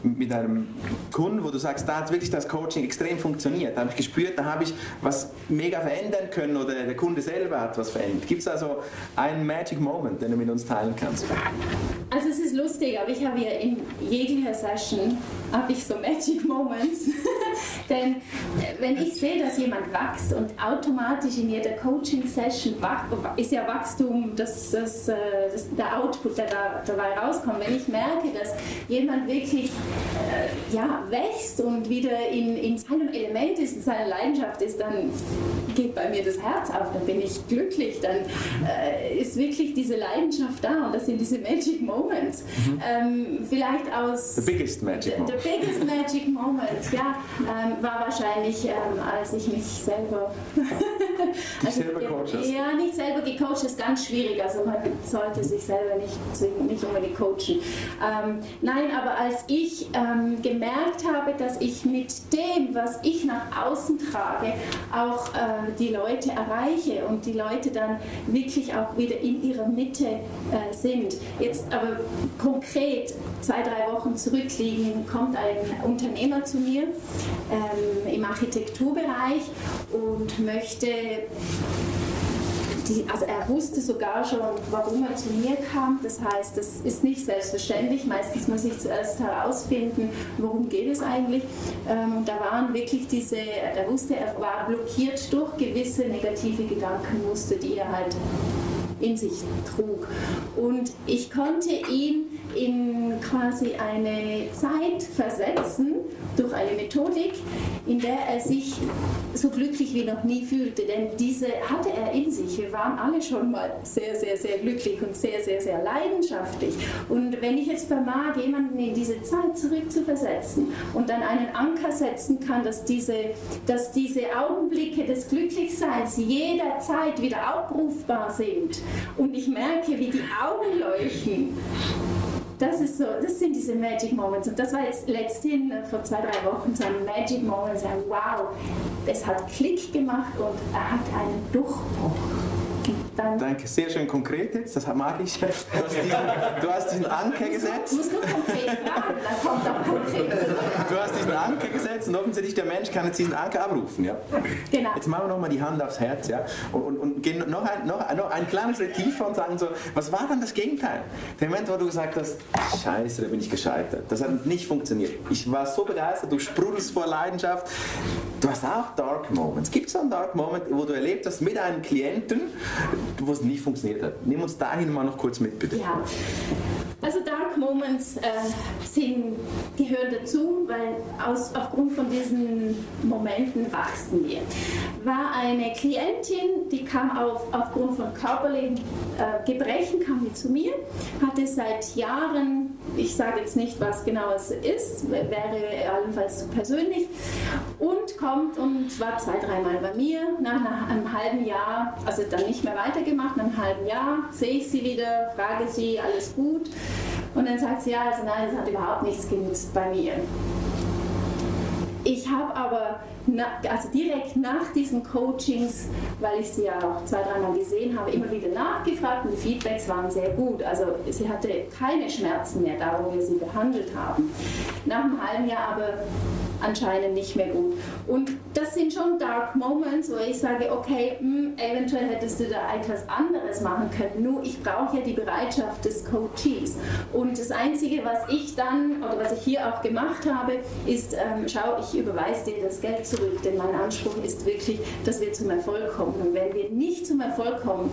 mit einem Kunden, wo du sagst, da hat wirklich das Coaching extrem funktioniert. Da habe ich gespürt, da habe ich was mega verändern können oder der Kunde selber hat was verändert. Gibt es also einen Magic Moment, den du mit uns teilen kannst?
Also es ist lustig, aber ich habe ja in jeglicher Session habe ich so Magic Moments. Denn äh, wenn ich sehe, dass jemand wächst und automatisch in jeder Coaching-Session ist ja Wachstum das, das, äh, das, der Output, der da, dabei rauskommt. Wenn ich merke, dass jemand wirklich ja, wächst und wieder in, in seinem Element ist, in seiner Leidenschaft ist, dann geht bei mir das Herz auf, dann bin ich glücklich, dann äh, ist wirklich diese Leidenschaft da und das sind diese Magic Moments. Mhm. Ähm, vielleicht aus...
The biggest magic moment.
The biggest magic moment, ja. Ähm, war wahrscheinlich, ähm, als ich mich selber...
also, selber coaches?
Ja, nicht selber gecoacht, ist ganz schwierig. Also man sollte sich selber nicht nicht unbedingt coachen. Ähm, nein, aber als ich ähm, gemerkt habe, dass ich mit dem, was ich nach außen trage, auch äh, die Leute erreiche und die Leute dann wirklich auch wieder in ihrer Mitte äh, sind. Jetzt aber konkret zwei, drei Wochen zurückliegen, kommt ein Unternehmer zu mir ähm, im Architekturbereich und möchte die, also er wusste sogar schon, warum er zu mir kam. Das heißt, das ist nicht selbstverständlich. Meistens muss ich zuerst herausfinden, worum geht es eigentlich. Ähm, da waren wirklich diese, er wusste, er war blockiert durch gewisse negative Gedankenmuster, die er halt in sich trug. Und ich konnte ihn in quasi eine Zeit versetzen durch eine Methodik, in der er sich so glücklich wie noch nie fühlte. Denn diese hatte er in sich. Wir waren alle schon mal sehr, sehr, sehr glücklich und sehr, sehr, sehr leidenschaftlich. Und wenn ich jetzt vermag, jemanden in diese Zeit zurückzuversetzen und dann einen Anker setzen kann, dass diese, dass diese Augenblicke des Glücklichseins jederzeit wieder abrufbar sind und ich merke, wie die Augen leuchten, das ist so, das sind diese Magic Moments. Und das war jetzt letzthin äh, vor zwei, drei Wochen so ein Magic Moment, so ein Wow, es hat Klick gemacht und er hat einen Durchbruch.
Dann Danke, sehr schön konkret jetzt, das mag ich. Du hast diesen, du hast diesen Anker gesetzt.
Du musst nur konkret fragen, dann kommt auch konkret.
Du hast diesen Anker gesetzt und offensichtlich der Mensch kann jetzt diesen Anker abrufen. Ja?
Genau.
Jetzt machen wir nochmal die Hand aufs Herz ja? und, und, und gehen noch ein, noch, noch ein kleines Schritt tiefer und sagen so, was war dann das Gegenteil? Der Moment, wo du gesagt hast, scheiße, da bin ich gescheitert. Das hat nicht funktioniert. Ich war so begeistert, du sprudelst vor Leidenschaft. Du hast auch Dark Moments. Gibt es so einen Dark Moment, wo du erlebt hast mit einem Klienten, wo es nicht funktioniert hat. Nimm uns dahin mal noch kurz mit, bitte.
Ja. Also Dark Moments äh, sind, gehören dazu, weil aus, aufgrund von diesen Momenten wachsen wir. War eine Klientin, die kam auf, aufgrund von körperlichen äh, Gebrechen, kam die zu mir, hatte seit Jahren, ich sage jetzt nicht, was genau es ist, wäre allenfalls persönlich, und kommt und war zwei, dreimal bei mir. Nach, nach einem halben Jahr, also dann nicht mehr weitergemacht, nach einem halben Jahr sehe ich sie wieder, frage sie, alles gut. Und dann sagt sie, ja, also nein, das hat überhaupt nichts genutzt bei mir. Ich habe aber na, also direkt nach diesen Coachings, weil ich sie ja auch zwei, dreimal gesehen habe, immer wieder nachgefragt und die Feedbacks waren sehr gut. Also sie hatte keine Schmerzen mehr da, wo wir sie behandelt haben. Nach einem halben Jahr aber anscheinend nicht mehr gut. Und das sind schon Dark Moments, wo ich sage, okay, mh, hm, eventuell hättest du da etwas anderes machen können. Nur ich brauche ja die Bereitschaft des Coaches. Und das Einzige, was ich dann oder was ich hier auch gemacht habe, ist, ähm, schau, ich überweise dir das Geld zurück, denn mein Anspruch ist wirklich, dass wir zum Erfolg kommen. Und wenn wir nicht zum Erfolg kommen,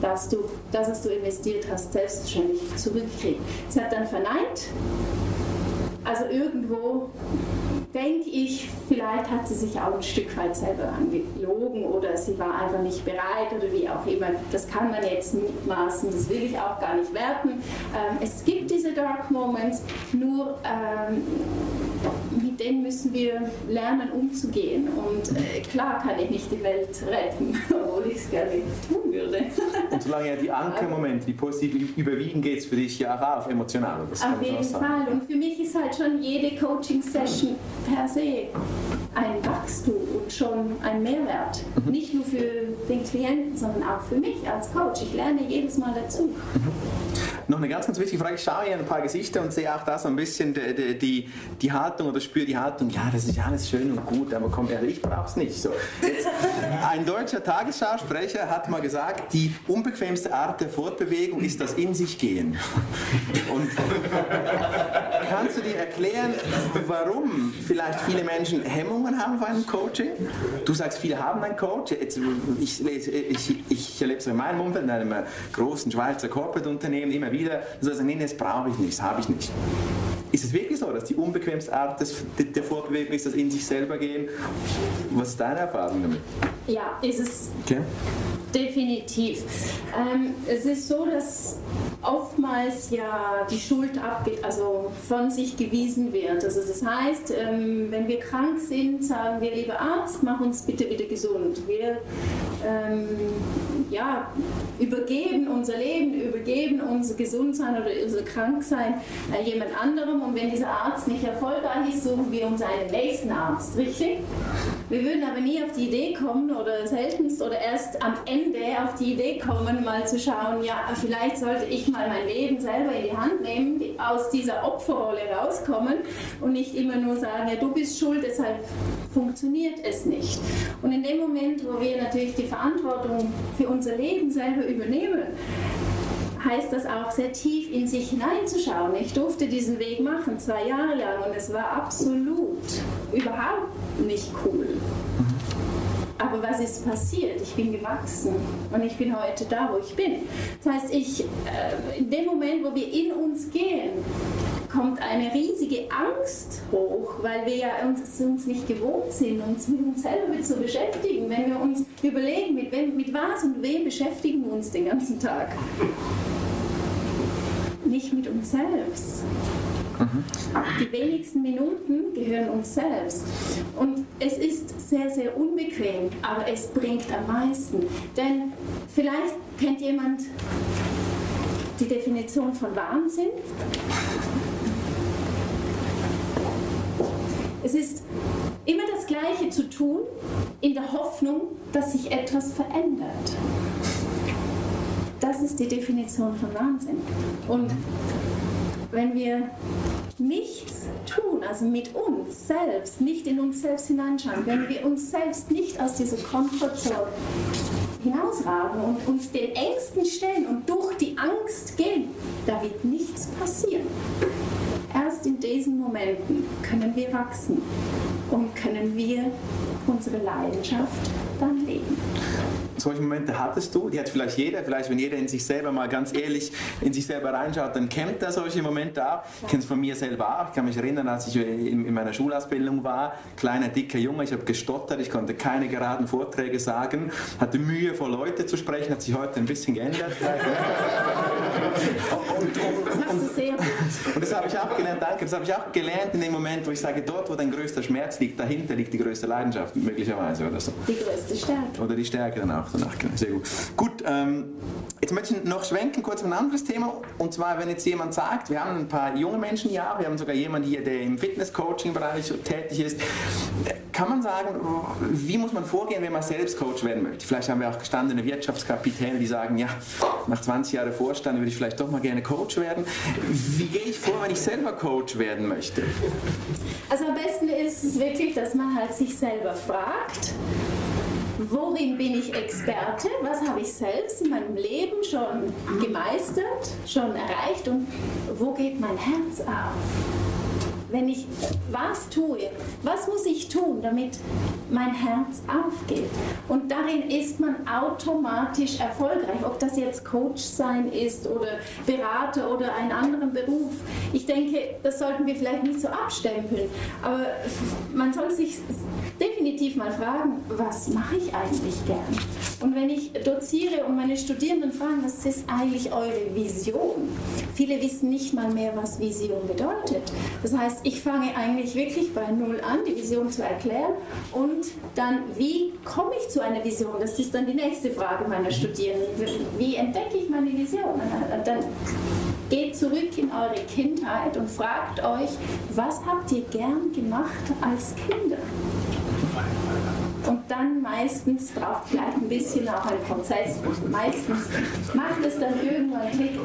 darfst du das, was du investiert hast, selbstverständlich zurückkriegen. Sie hat dann verneint. Also irgendwo denke ich, vielleicht hat sie sich auch ein Stück weit selber angelogen oder sie war einfach nicht bereit oder wie auch immer. Das kann man jetzt mutmaßen, das will ich auch gar nicht werten. Ähm, es gibt diese Dark Moments, nur ähm, mit denen müssen wir lernen umzugehen. Und äh, klar kann ich nicht die Welt retten, obwohl ich es gerne tun würde.
Und solange ja die Ankermomente, die positiv überwiegen, geht es für dich ja auch auf emotional.
Auf jeden Fall. Und für mich ist halt schon jede Coaching-Session per se ein Wachstum und schon ein Mehrwert. Mhm. Nicht nur für den Klienten, sondern auch für mich als Coach. Ich lerne jedes Mal dazu. Mhm.
Noch eine ganz, ganz wichtige Frage. Ich schaue hier ein paar Gesichter und sehe auch da so ein bisschen die, die, die Haltung oder spüre die Haltung, ja, das ist alles schön und gut, aber komm, ich brauche es nicht. So. Jetzt, ein deutscher Tagesschausprecher hat mal gesagt, die unbequemste Art der Fortbewegung ist das In sich gehen. Und kannst du dir erklären, warum vielleicht viele Menschen Hemmungen haben vor einem Coaching? Du sagst, viele haben einen Coach. Jetzt, ich, ich, ich erlebe es in meinem Umfeld, in einem großen Schweizer Corporate-Unternehmen immer wieder so sagen, nee, das brauche ich nicht, das habe ich nicht. Ist es wirklich so, dass die unbequemste Art des, der Vorbewegung ist, das in sich selber gehen? Was ist deine Erfahrung damit?
Ja, ist es okay. definitiv. Ähm, es ist so, dass oftmals ja die Schuld abgeht, also von sich gewiesen wird. Also das heißt, ähm, wenn wir krank sind, sagen wir, lieber Arzt, mach uns bitte wieder gesund. Wir ähm, ja, übergeben unser Leben, übergeben unser Gesundsein oder unser Kranksein äh, jemand anderem und wenn dieser Arzt nicht erfolgreich ist, suchen wir uns einen nächsten Arzt, richtig? Wir würden aber nie auf die Idee kommen oder seltenst oder erst am Ende auf die Idee kommen, mal zu schauen, ja, vielleicht sollte ich mal mein Leben selber in die Hand nehmen, aus dieser Opferrolle rauskommen und nicht immer nur sagen, ja, du bist schuld, deshalb funktioniert es nicht. Und in dem Moment, wo wir natürlich die Verantwortung für unser Leben selber übernehmen, heißt das auch sehr tief in sich hineinzuschauen. Ich durfte diesen Weg machen, zwei Jahre lang, und es war absolut überhaupt nicht cool. Aber was ist passiert? Ich bin gewachsen und ich bin heute da, wo ich bin. Das heißt, ich, äh, in dem Moment, wo wir in uns gehen, kommt eine riesige Angst hoch, weil wir ja uns, uns nicht gewohnt sind, uns mit uns selber zu beschäftigen. Wenn wir uns überlegen, mit, wem, mit was und wem beschäftigen wir uns den ganzen Tag? Nicht mit uns selbst. Die wenigsten Minuten gehören uns selbst. Und es ist sehr, sehr unbequem, aber es bringt am meisten. Denn vielleicht kennt jemand die Definition von Wahnsinn. Es ist immer das Gleiche zu tun, in der Hoffnung, dass sich etwas verändert. Das ist die Definition von Wahnsinn. Und wenn wir nichts tun, also mit uns selbst, nicht in uns selbst hineinschauen, wenn wir uns selbst nicht aus dieser Komfortzone hinausragen und uns den Ängsten stellen und durch die Angst gehen, da wird nichts passieren. Erst in diesen Momenten können wir wachsen und können wir unsere Leidenschaft dann leben.
Solche Momente hattest du, die hat vielleicht jeder, vielleicht wenn jeder in sich selber mal ganz ehrlich in sich selber reinschaut, dann kennt er solche Momente auch. Ich kenne es von mir selber auch. Ich kann mich erinnern, als ich in, in meiner Schulausbildung war, kleiner, dicker Junge, ich habe gestottert, ich konnte keine geraden Vorträge sagen, hatte Mühe vor Leute zu sprechen, hat sich heute ein bisschen geändert. und, und, und, und das habe ich auch gelernt, danke, das habe ich auch gelernt in dem Moment, wo ich sage, dort, wo dein größter Schmerz liegt, dahinter liegt die größte Leidenschaft, möglicherweise oder so.
Die größte Stärke.
Oder die Stärke dann auch danach, genau. Sehr gut. Gut, ähm, jetzt möchte ich noch schwenken, kurz auf ein anderes Thema. Und zwar, wenn jetzt jemand sagt, wir haben ein paar junge Menschen hier, wir haben sogar jemanden hier, der im Fitness-Coaching-Bereich tätig ist. Kann man sagen, wie muss man vorgehen, wenn man selbst Coach werden möchte? Vielleicht haben wir auch gestandene Wirtschaftskapitäne, die sagen, ja, nach 20 Jahren Vorstand würde ich vielleicht doch mal gerne Coach werden. Wie gehe ich vor, wenn ich selber Coach werden möchte?
Also am besten ist es wirklich, dass man halt sich selber fragt, worin bin ich Experte, was habe ich selbst in meinem Leben schon gemeistert, schon erreicht und wo geht mein Herz auf? Wenn ich was tue, was muss ich tun, damit mein Herz aufgeht? Und darin ist man automatisch erfolgreich, ob das jetzt Coach sein ist oder Berater oder einen anderen Beruf. Ich denke, das sollten wir vielleicht nicht so abstempeln, aber man soll sich definitiv mal fragen, was mache ich eigentlich gern? Und wenn ich doziere und meine Studierenden fragen, was ist eigentlich eure Vision? Viele wissen nicht mal mehr, was Vision bedeutet. Das heißt, ich fange eigentlich wirklich bei Null an, die Vision zu erklären und dann, wie komme ich zu einer Vision? Das ist dann die nächste Frage meiner Studierenden. Wie entdecke ich meine Vision? Dann geht zurück in eure Kindheit und fragt euch, was habt ihr gern gemacht als Kinder? Und dann meistens braucht vielleicht ein bisschen auch ein Prozess. Meistens macht es dann irgendwann Klick.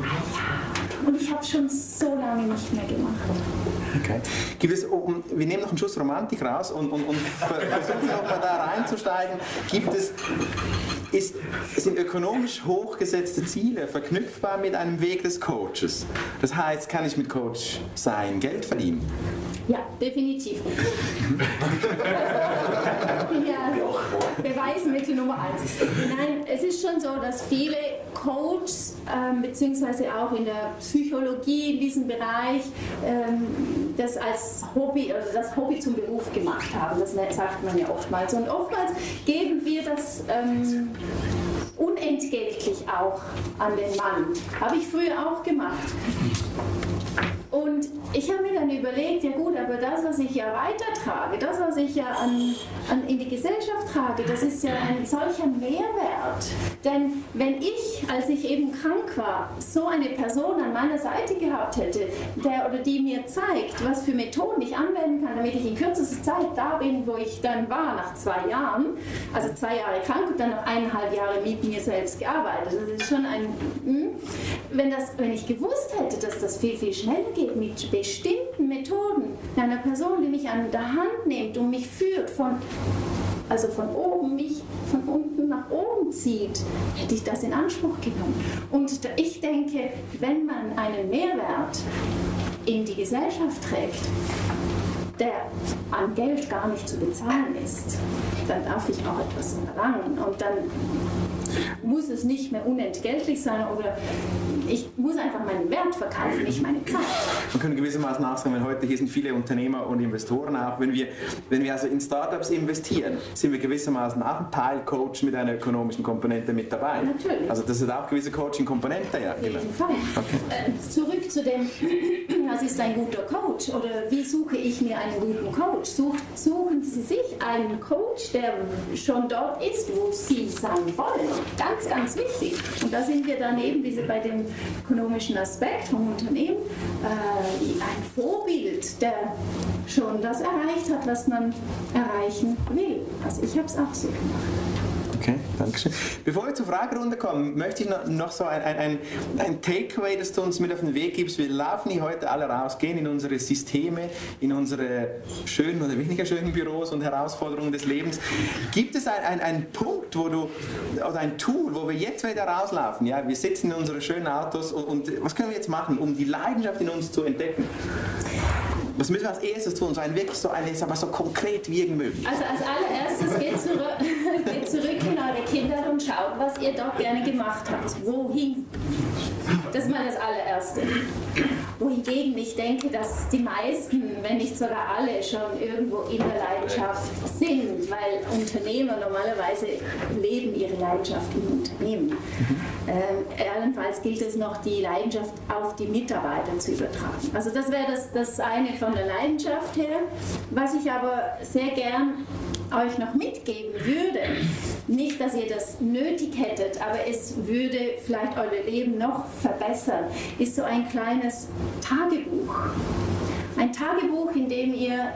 Und ich habe schon so lange nicht mehr gemacht.
Okay. Gibt es, um, wir nehmen noch einen Schuss Romantik raus und, und, und versuchen nochmal da reinzusteigen. Gibt es, ist, sind ökonomisch hochgesetzte Ziele verknüpfbar mit einem Weg des Coaches? Das heißt, kann ich mit Coach sein, Geld verdienen?
Ja, definitiv. ja, Beweismittel Nummer eins. Nein, es ist schon so, dass viele Coaches, ähm, beziehungsweise auch in der Psychologie in diesem Bereich, ähm, das als Hobby, also das Hobby zum Beruf gemacht haben. Das sagt man ja oftmals. Und oftmals geben wir das ähm, unentgeltlich auch an den Mann. Habe ich früher auch gemacht. Und ich habe mir dann überlegt, ja gut, aber das, was ich ja weitertrage, das, was ich ja an, an, in die Gesellschaft trage, das ist ja ein solcher Mehrwert. Denn wenn ich, als ich eben krank war, so eine Person an meiner Seite gehabt hätte, der oder die mir zeigt, was für Methoden ich anwenden kann, damit ich in kürzester Zeit da bin, wo ich dann war, nach zwei Jahren, also zwei Jahre krank und dann noch eineinhalb Jahre mit mir selbst gearbeitet. Das ist schon ein, hm? wenn, das, wenn ich gewusst hätte, dass das viel, viel schneller geht mit bestimmten Methoden einer Person, die mich an der Hand nimmt und mich führt von also von oben mich von unten nach oben zieht, hätte ich das in Anspruch genommen. Und ich denke, wenn man einen Mehrwert in die Gesellschaft trägt, der an Geld gar nicht zu bezahlen ist, dann darf ich auch etwas verlangen. Und dann muss es nicht mehr unentgeltlich sein oder ich muss einfach meinen Wert verkaufen, nicht meine Zeit.
Man könnte gewissermaßen nachsagen, wenn heute hier sind viele Unternehmer und Investoren auch, wenn wir, wenn wir also in Startups investieren, sind wir gewissermaßen auch ein Teil Coach mit einer ökonomischen Komponente mit dabei.
Natürlich.
Also das ist auch gewisse Coaching-Komponente, ja.
Auf jeden genau. Fall. Okay. Äh, zurück zu dem, was ist ein guter Coach oder wie suche ich mir einen guten Coach? Such, suchen Sie sich einen Coach, der schon dort ist, wo Sie sein wollen. Ganz, ganz wichtig. Und da sind wir dann eben diese, bei dem ökonomischen Aspekt vom Unternehmen äh, ein Vorbild, der schon das erreicht hat, was man erreichen will. Also ich habe es auch so gemacht.
Okay, danke schön. Bevor wir zur Fragerunde kommen, möchte ich noch, so ein, ein, ein Takeaway, das du uns mit auf den Weg gibst. Wir laufen hier heute alle raus, gehen in unsere Systeme, in unsere schönen oder weniger schönen Büros und Herausforderungen des Lebens. Gibt es einen ein Punkt, wo du, oder ein Tool, wo wir jetzt wieder rauslaufen? Ja, wir sitzen in unseren schönen Autos und, und was können wir jetzt machen, um die Leidenschaft in uns zu entdecken? Was müssen wir als erstes tun? So ein wirklich so eine, aber so konkret wie irgend möglich.
Also als allererstes geht zurück, geht zurück in eure Kinder und schaut, was ihr dort gerne gemacht habt. Wohin? Das ist mal das allererste. Wohingegen ich denke, dass die meisten, wenn nicht sogar alle, schon irgendwo in der Leidenschaft sind, weil Unternehmer normalerweise leben ihre Leidenschaft im Unternehmen. Mhm. Ähm, allenfalls gilt es noch, die Leidenschaft auf die Mitarbeiter zu übertragen. Also das wäre das, das eine von der Leidenschaft her. Was ich aber sehr gern euch noch mitgeben würde, nicht, dass ihr das nötig hättet, aber es würde vielleicht euer Leben noch verbessern, ist so ein kleines Tagebuch. Ein Tagebuch, in dem ihr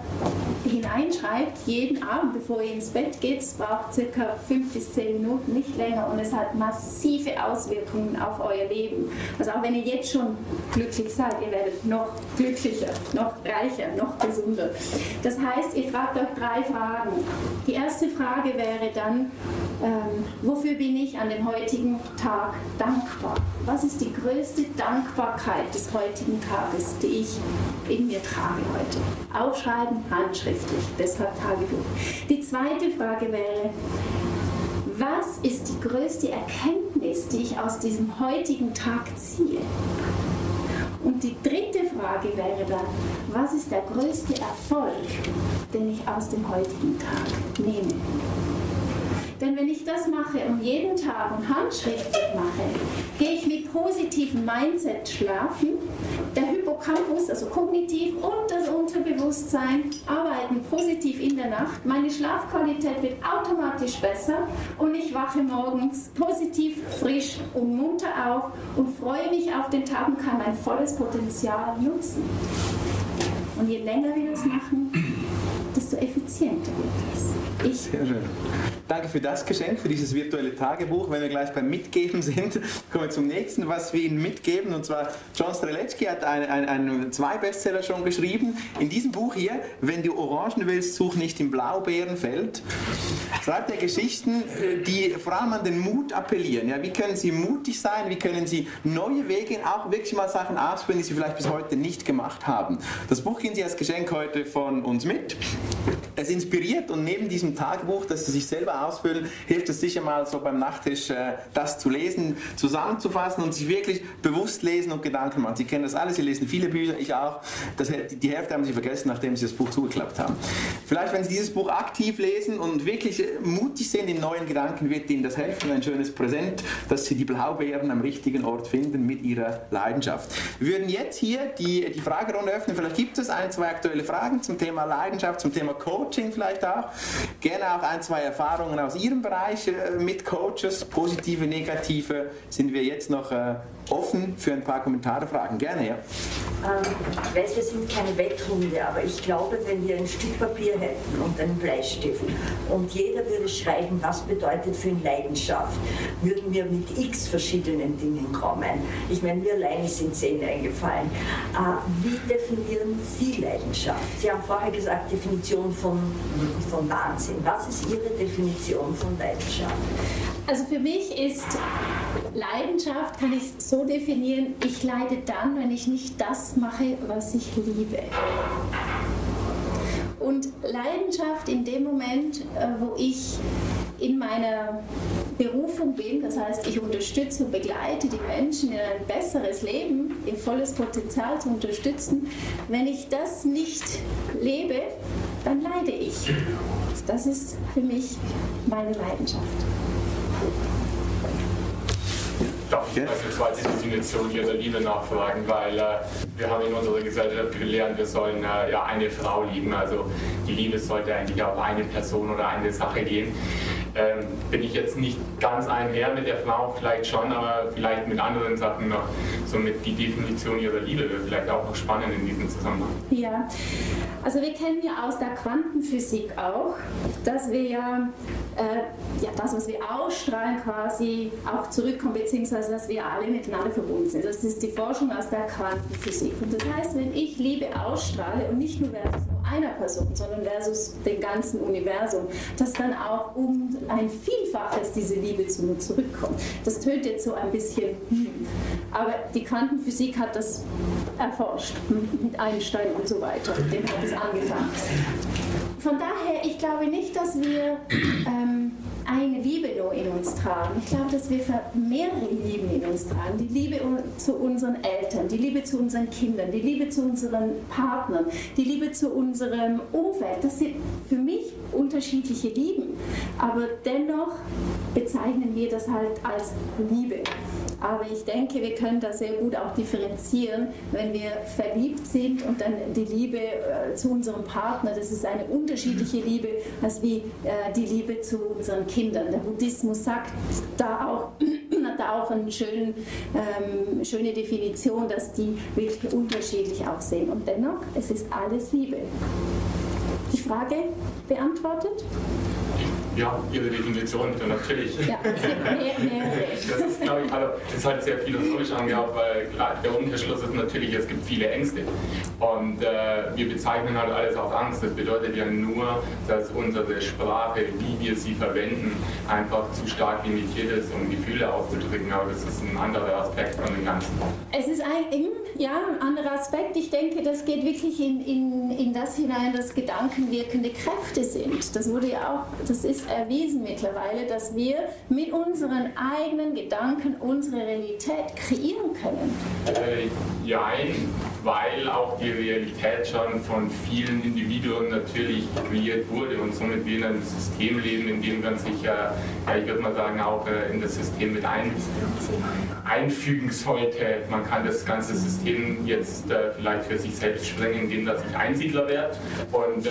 hineinschreibt, jeden Abend, bevor ihr ins Bett geht. Es braucht circa fünf bis zehn Minuten, nicht länger, und es hat massive Auswirkungen auf euer Leben. Also auch wenn ihr jetzt schon glücklich seid, ihr werdet noch glücklicher, noch reicher, noch gesunder. Das heißt, ihr fragt euch drei Fragen. Die erste Frage wäre dann, ähm, wofür bin ich an dem heutigen Tag dankbar? Was ist die größte Dankbarkeit des heutigen Tages, die ich in mir trage? Trage heute. Aufschreiben, handschriftlich, deshalb Tagebuch. Die zweite Frage wäre, was ist die größte Erkenntnis, die ich aus diesem heutigen Tag ziehe? Und die dritte Frage wäre dann, was ist der größte Erfolg, den ich aus dem heutigen Tag nehme? Denn wenn ich das mache und jeden Tag und handschriftlich mache, gehe ich mit positivem Mindset schlafen. Der Hippocampus, also kognitiv und das Unterbewusstsein arbeiten positiv in der Nacht. Meine Schlafqualität wird automatisch besser und ich wache morgens positiv, frisch und munter auf und freue mich auf den Tag und kann mein volles Potenzial nutzen. Und je länger wir das machen, desto effizienter wird es.
Ich Sehr schön. Danke für das Geschenk, für dieses virtuelle Tagebuch. Wenn wir gleich beim Mitgeben sind, kommen wir zum nächsten, was wir Ihnen mitgeben. Und zwar, John Streletsky hat ein, ein, ein, zwei Bestseller schon geschrieben. In diesem Buch hier, Wenn du Orangen willst, such nicht im Blaubeerenfeld, schreibt er Geschichten, die vor allem an den Mut appellieren. Ja, wie können Sie mutig sein? Wie können Sie neue Wege, auch wirklich mal Sachen ausprobieren, die Sie vielleicht bis heute nicht gemacht haben? Das Buch gehen Sie als Geschenk heute von uns mit. Es inspiriert und neben diesem Tagebuch, das Sie sich selber ausfüllen, hilft es sicher mal so beim Nachttisch, äh, das zu lesen, zusammenzufassen und sich wirklich bewusst lesen und Gedanken machen. Sie kennen das alles, Sie lesen viele Bücher, ich auch. Das, die Hälfte haben Sie vergessen, nachdem Sie das Buch zugeklappt haben. Vielleicht, wenn Sie dieses Buch aktiv lesen und wirklich äh, mutig sind in neuen Gedanken, wird Ihnen das helfen. Ein schönes Präsent, dass Sie die Blaubeeren am richtigen Ort finden mit Ihrer Leidenschaft. Wir würden jetzt hier die, die Fragerunde öffnen. Vielleicht gibt es ein, zwei aktuelle Fragen zum Thema Leidenschaft, zum Thema Coaching vielleicht auch. Gerne auch ein, zwei Erfahrungen aus Ihrem Bereich äh, mit Coaches, positive, negative, sind wir jetzt noch äh, offen für ein paar Kommentare, Fragen. Gerne, ja.
Ähm, ich weiß, wir sind keine Wetthunde, aber ich glaube, wenn wir ein Stück Papier hätten und einen Bleistift und jeder würde schreiben, was bedeutet für ihn Leidenschaft, würden wir mit x verschiedenen Dingen kommen. Ich meine, mir alleine sind zehn eingefallen. Äh, wie definieren Sie Leidenschaft? Sie haben vorher gesagt, Definition von, von Wahnsinn. Was ist Ihre Definition von Leidenschaft?
Also für mich ist Leidenschaft, kann ich so definieren, ich leide dann, wenn ich nicht das mache, was ich liebe. Und Leidenschaft in dem Moment, äh, wo ich in meiner Berufung bin, das heißt, ich unterstütze und begleite die Menschen in ein besseres Leben, ihr volles Potenzial zu unterstützen, wenn ich das nicht lebe, dann leide ich. Das ist für mich meine Leidenschaft.
Darf ich beispielsweise die Definition ihrer Liebe nachfragen, weil äh, wir haben in unserer Gesellschaft gelernt, wir sollen äh, ja eine Frau lieben. Also die Liebe sollte eigentlich auf eine Person oder eine Sache gehen. Ähm, bin ich jetzt nicht ganz einher mit der Frau, vielleicht schon, aber vielleicht mit anderen Sachen noch. Somit die Definition ihrer Liebe wäre vielleicht auch noch spannend in diesem Zusammenhang.
Ja, also wir kennen ja aus der Quantenphysik auch, dass wir ja, äh, ja das, was wir ausstrahlen, quasi auch zurückkommt, beziehungsweise dass wir alle miteinander verbunden sind. Das ist die Forschung aus der Quantenphysik. Und das heißt, wenn ich Liebe ausstrahle und nicht nur versus nur einer Person, sondern versus dem ganzen Universum, dass dann auch um ein Vielfaches diese Liebe zu mir zurückkommt. Das tönt jetzt so ein bisschen, hm. aber die Quantenphysik hat das erforscht mit Einstein und so weiter. Dem hat es angefangen. Von daher, ich glaube nicht, dass wir ähm, eine Liebe nur in uns tragen. Ich glaube, dass wir mehrere Lieben in uns tragen. Die Liebe zu unseren Eltern, die Liebe zu unseren Kindern, die Liebe zu unseren Partnern, die Liebe zu unserem Umfeld. Das sind für mich unterschiedliche Lieben. Aber dennoch bezeichnen wir das halt als Liebe. Aber ich denke, wir können da sehr gut auch differenzieren, wenn wir verliebt sind und dann die Liebe äh, zu unserem Partner, das ist eine unterschiedliche Liebe als wie äh, die Liebe zu unseren Kindern. Der Buddhismus sagt da auch, hat da auch eine schön, ähm, schöne Definition, dass die wirklich unterschiedlich aussehen. Und dennoch, es ist alles Liebe. Die Frage beantwortet?
Ja, Ihre Definition, natürlich. Ja, es gibt mehr, mehrere. Das ist, glaube ich, also, das ist halt sehr philosophisch angehaucht, weil klar, der Umkehrschluss ist natürlich, es gibt viele Ängste. Und äh, wir bezeichnen halt alles als Angst. Das bedeutet ja nur, dass unsere Sprache, wie wir sie verwenden, einfach zu stark limitiert ist, um Gefühle auszudrücken. Aber das ist ein anderer Aspekt von dem Ganzen.
Es ist ein, ja, ein anderer Aspekt. Ich denke, das geht wirklich in, in, in das hinein, dass Gedanken wirkende Kräfte sind. Das wurde ja auch, das ist erwiesen mittlerweile, dass wir mit unseren eigenen Gedanken unsere Realität kreieren können.
Äh, ja, weil auch die Realität schon von vielen Individuen natürlich kreiert wurde und somit wir in einem System leben, in dem man sich ja, ja ich würde mal sagen, auch äh, in das System mit ein, einfügen sollte. Man kann das ganze System jetzt äh, vielleicht für sich selbst sprengen, indem dass ich Einsiedler werde und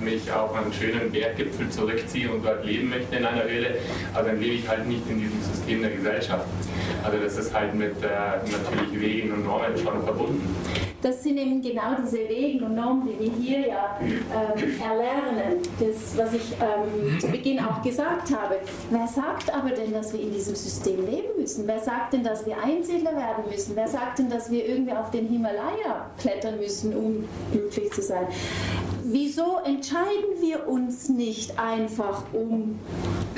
mich auf einen schönen Berggipfel zurückziehe und dort leben möchte in einer Höhle. Also dann lebe ich halt nicht in diesem System der Gesellschaft. Also das ist halt mit äh, natürlich Wegen und Normen schon verbunden.
Das sind eben genau diese Wegen und Normen, die wir hier ja ähm, erlernen. Das, was ich ähm, zu Beginn auch gesagt habe. Wer sagt aber denn, dass wir in diesem System leben müssen? Wer sagt denn, dass wir Einsiedler werden müssen? Wer sagt denn, dass wir irgendwie auf den Himalaya klettern müssen, um glücklich zu sein? Wieso entscheiden wir uns nicht einfach, um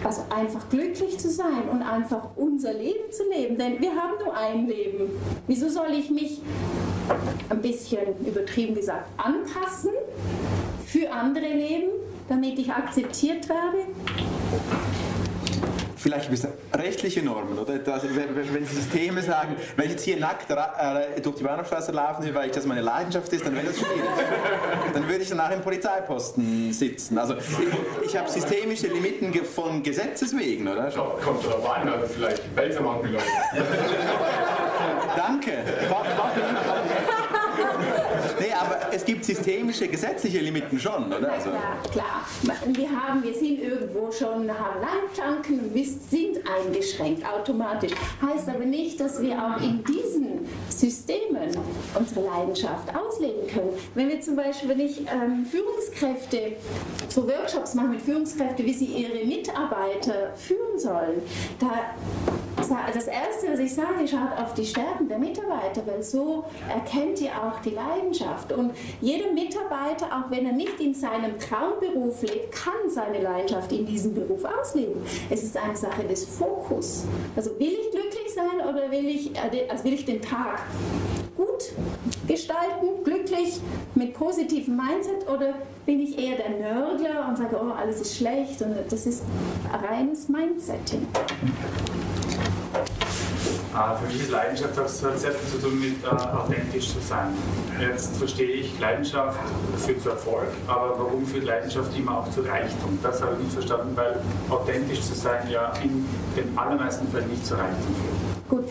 also einfach glücklich zu sein und einfach unser Leben zu leben? Denn wir haben nur ein Leben. Wieso soll ich mich ein bisschen übertrieben gesagt anpassen für andere Leben, damit ich akzeptiert werde?
Vielleicht ein bisschen rechtliche Normen, oder? Das, wenn Systeme sagen, wenn ich jetzt hier nackt äh, durch die Bahnhofstraße laufen will, weil ich das meine Leidenschaft ist, dann wäre das schwierig. dann würde ich danach im Polizeiposten sitzen. Also ich, ich habe systemische Limiten von Gesetzes wegen, oder?
Kommt drauf an, also vielleicht Wälzermann Leute.
Danke. nee, aber es gibt systemische, gesetzliche Limiten schon, oder?
Also klar, klar. Wir, haben, wir sind irgendwo schon, haben Leitplanken und sind eingeschränkt automatisch. Heißt aber nicht, dass wir auch in diesen Systemen unsere Leidenschaft ausleben können. Wenn wir zum Beispiel, wenn ich ähm, Führungskräfte, so Workshops mache mit Führungskräften, wie sie ihre Mitarbeiter führen sollen, da das Erste, was ich sage, schaut auf die Stärken der Mitarbeiter, weil so erkennt ihr auch die Leidenschaft. Und jeder Mitarbeiter, auch wenn er nicht in seinem Traumberuf lebt, kann seine Leidenschaft in diesem Beruf ausleben. Es ist eine Sache des Fokus. Also will ich glücklich sein oder will ich, äh, also will ich den Tag gut gestalten, glücklich, mit positivem Mindset oder bin ich eher der Nörgler und sage, oh, alles ist schlecht und das ist reines Mindsetting.
Ah, für mich ist Leidenschaft hat sehr viel zu tun mit äh, authentisch zu sein. Jetzt verstehe ich, Leidenschaft führt zu Erfolg, aber warum führt Leidenschaft immer auch zu Reichtum? Das habe ich nicht verstanden, weil authentisch zu sein ja in den allermeisten Fällen nicht zu Reichtum führt.
Gut.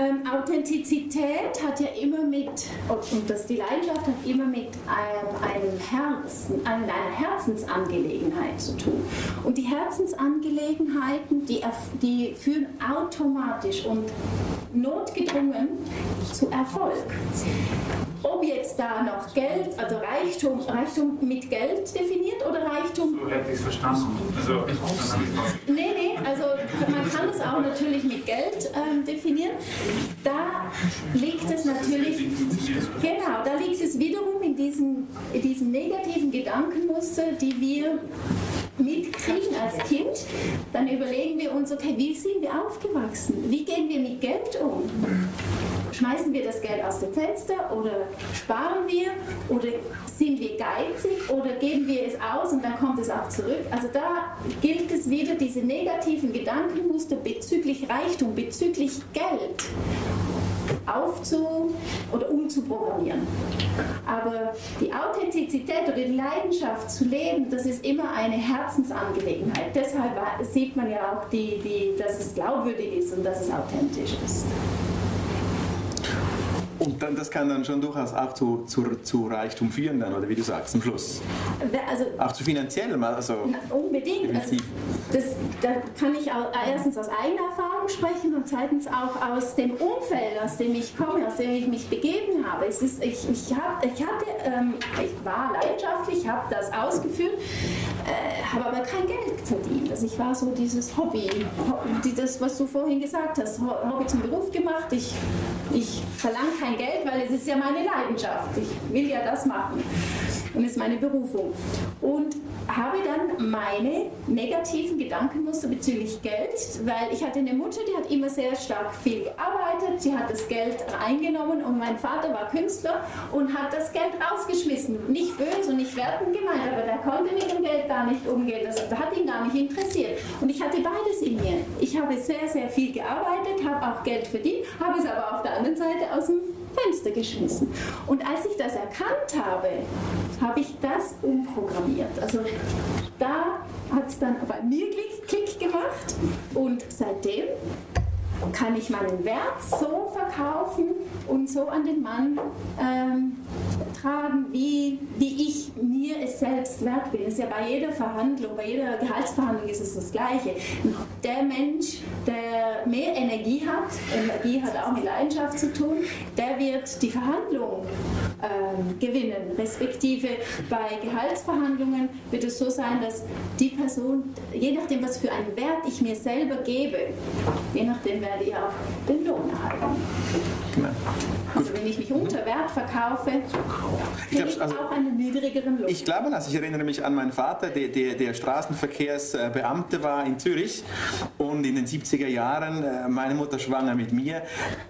Ähm, Authentizität hat ja immer mit, und das, die Leidenschaft hat immer mit einem, einem Herzen, einer Herzensangelegenheit zu tun. Und die Herzensangelegenheiten, die, die führen automatisch und notgedrungen zu Erfolg. Ob jetzt da noch Geld, also Reichtum, Reichtum mit Geld definiert oder Reichtum.
So hätte ich es verstanden. Also,
nee, nee, also man kann es auch natürlich mit Geld ähm, definieren. Da liegt es natürlich, genau, da liegt es wiederum in diesen, in diesen negativen Gedankenmuster, die wir mitkriegen als Kind, dann überlegen wir uns, okay, wie sind wir aufgewachsen? Wie gehen wir mit Geld um? Schmeißen wir das Geld aus dem Fenster oder sparen wir oder sind wir geizig oder geben wir es aus und dann kommt es auch zurück? Also da gilt es wieder, diese negativen Gedankenmuster bezüglich Reichtum, bezüglich Geld aufzu- oder umzuprogrammieren. Aber die Authentizität oder die Leidenschaft zu leben, das ist immer eine Herzensangelegenheit. Deshalb sieht man ja auch, die, die, dass es glaubwürdig ist und dass es authentisch ist.
Und dann, das kann dann schon durchaus auch zu, zu, zu Reichtum führen, dann, oder wie du sagst, zum Schluss. Also, auch zu finanziellem, also.
Unbedingt. Also, das, da kann ich auch erstens aus eigener Erfahrung sprechen und zweitens auch aus dem Umfeld, aus dem ich komme, aus dem ich mich begeben habe. Es ist, ich, ich, hab, ich, hatte, ähm, ich war leidenschaftlich, habe das ausgeführt, äh, habe aber kein Geld verdient. Also ich war so dieses Hobby, das, was du vorhin gesagt hast, Hobby zum Beruf gemacht. Ich, ich verlange kein kein Geld, weil es ist ja meine Leidenschaft. Ich will ja das machen. und ist meine Berufung. Und habe dann meine negativen Gedankenmuster bezüglich Geld, weil ich hatte eine Mutter, die hat immer sehr stark viel gearbeitet, sie hat das Geld eingenommen und mein Vater war Künstler und hat das Geld rausgeschmissen. Nicht böse und nicht wertend gemeint, aber der konnte mit dem Geld gar nicht umgehen, das hat ihn gar nicht interessiert. Und ich hatte beides in mir. Ich habe sehr, sehr viel gearbeitet, habe auch Geld verdient, habe es aber auf der anderen Seite aus dem Fenster geschmissen. Und als ich das erkannt habe, habe ich das umprogrammiert. Also da hat es dann bei mir Klick, gemacht und seitdem kann ich meinen Wert so verkaufen und so an den Mann ähm, tragen, wie, wie ich mir es selbst wert bin. Das ist ja bei jeder Verhandlung, bei jeder Gehaltsverhandlung ist es das Gleiche. Der Mensch, der mehr Energie hat, Energie hat auch mit Leidenschaft zu tun, der wird die Verhandlung ähm, gewinnen. Respektive bei Gehaltsverhandlungen wird es so sein, dass die Person, je nachdem, was für einen Wert ich mir selber gebe, je nachdem werde ich auch den Lohn erhalten. Genau. Also wenn ich mich unter Wert verkaufe, ich, glaub, also, auch einen niedrigeren Lohn.
Ich glaube das. Ich erinnere mich an meinen Vater, der, der, der Straßenverkehrsbeamte war in Zürich und in den 70er Jahren, äh, meine Mutter schwanger mit mir,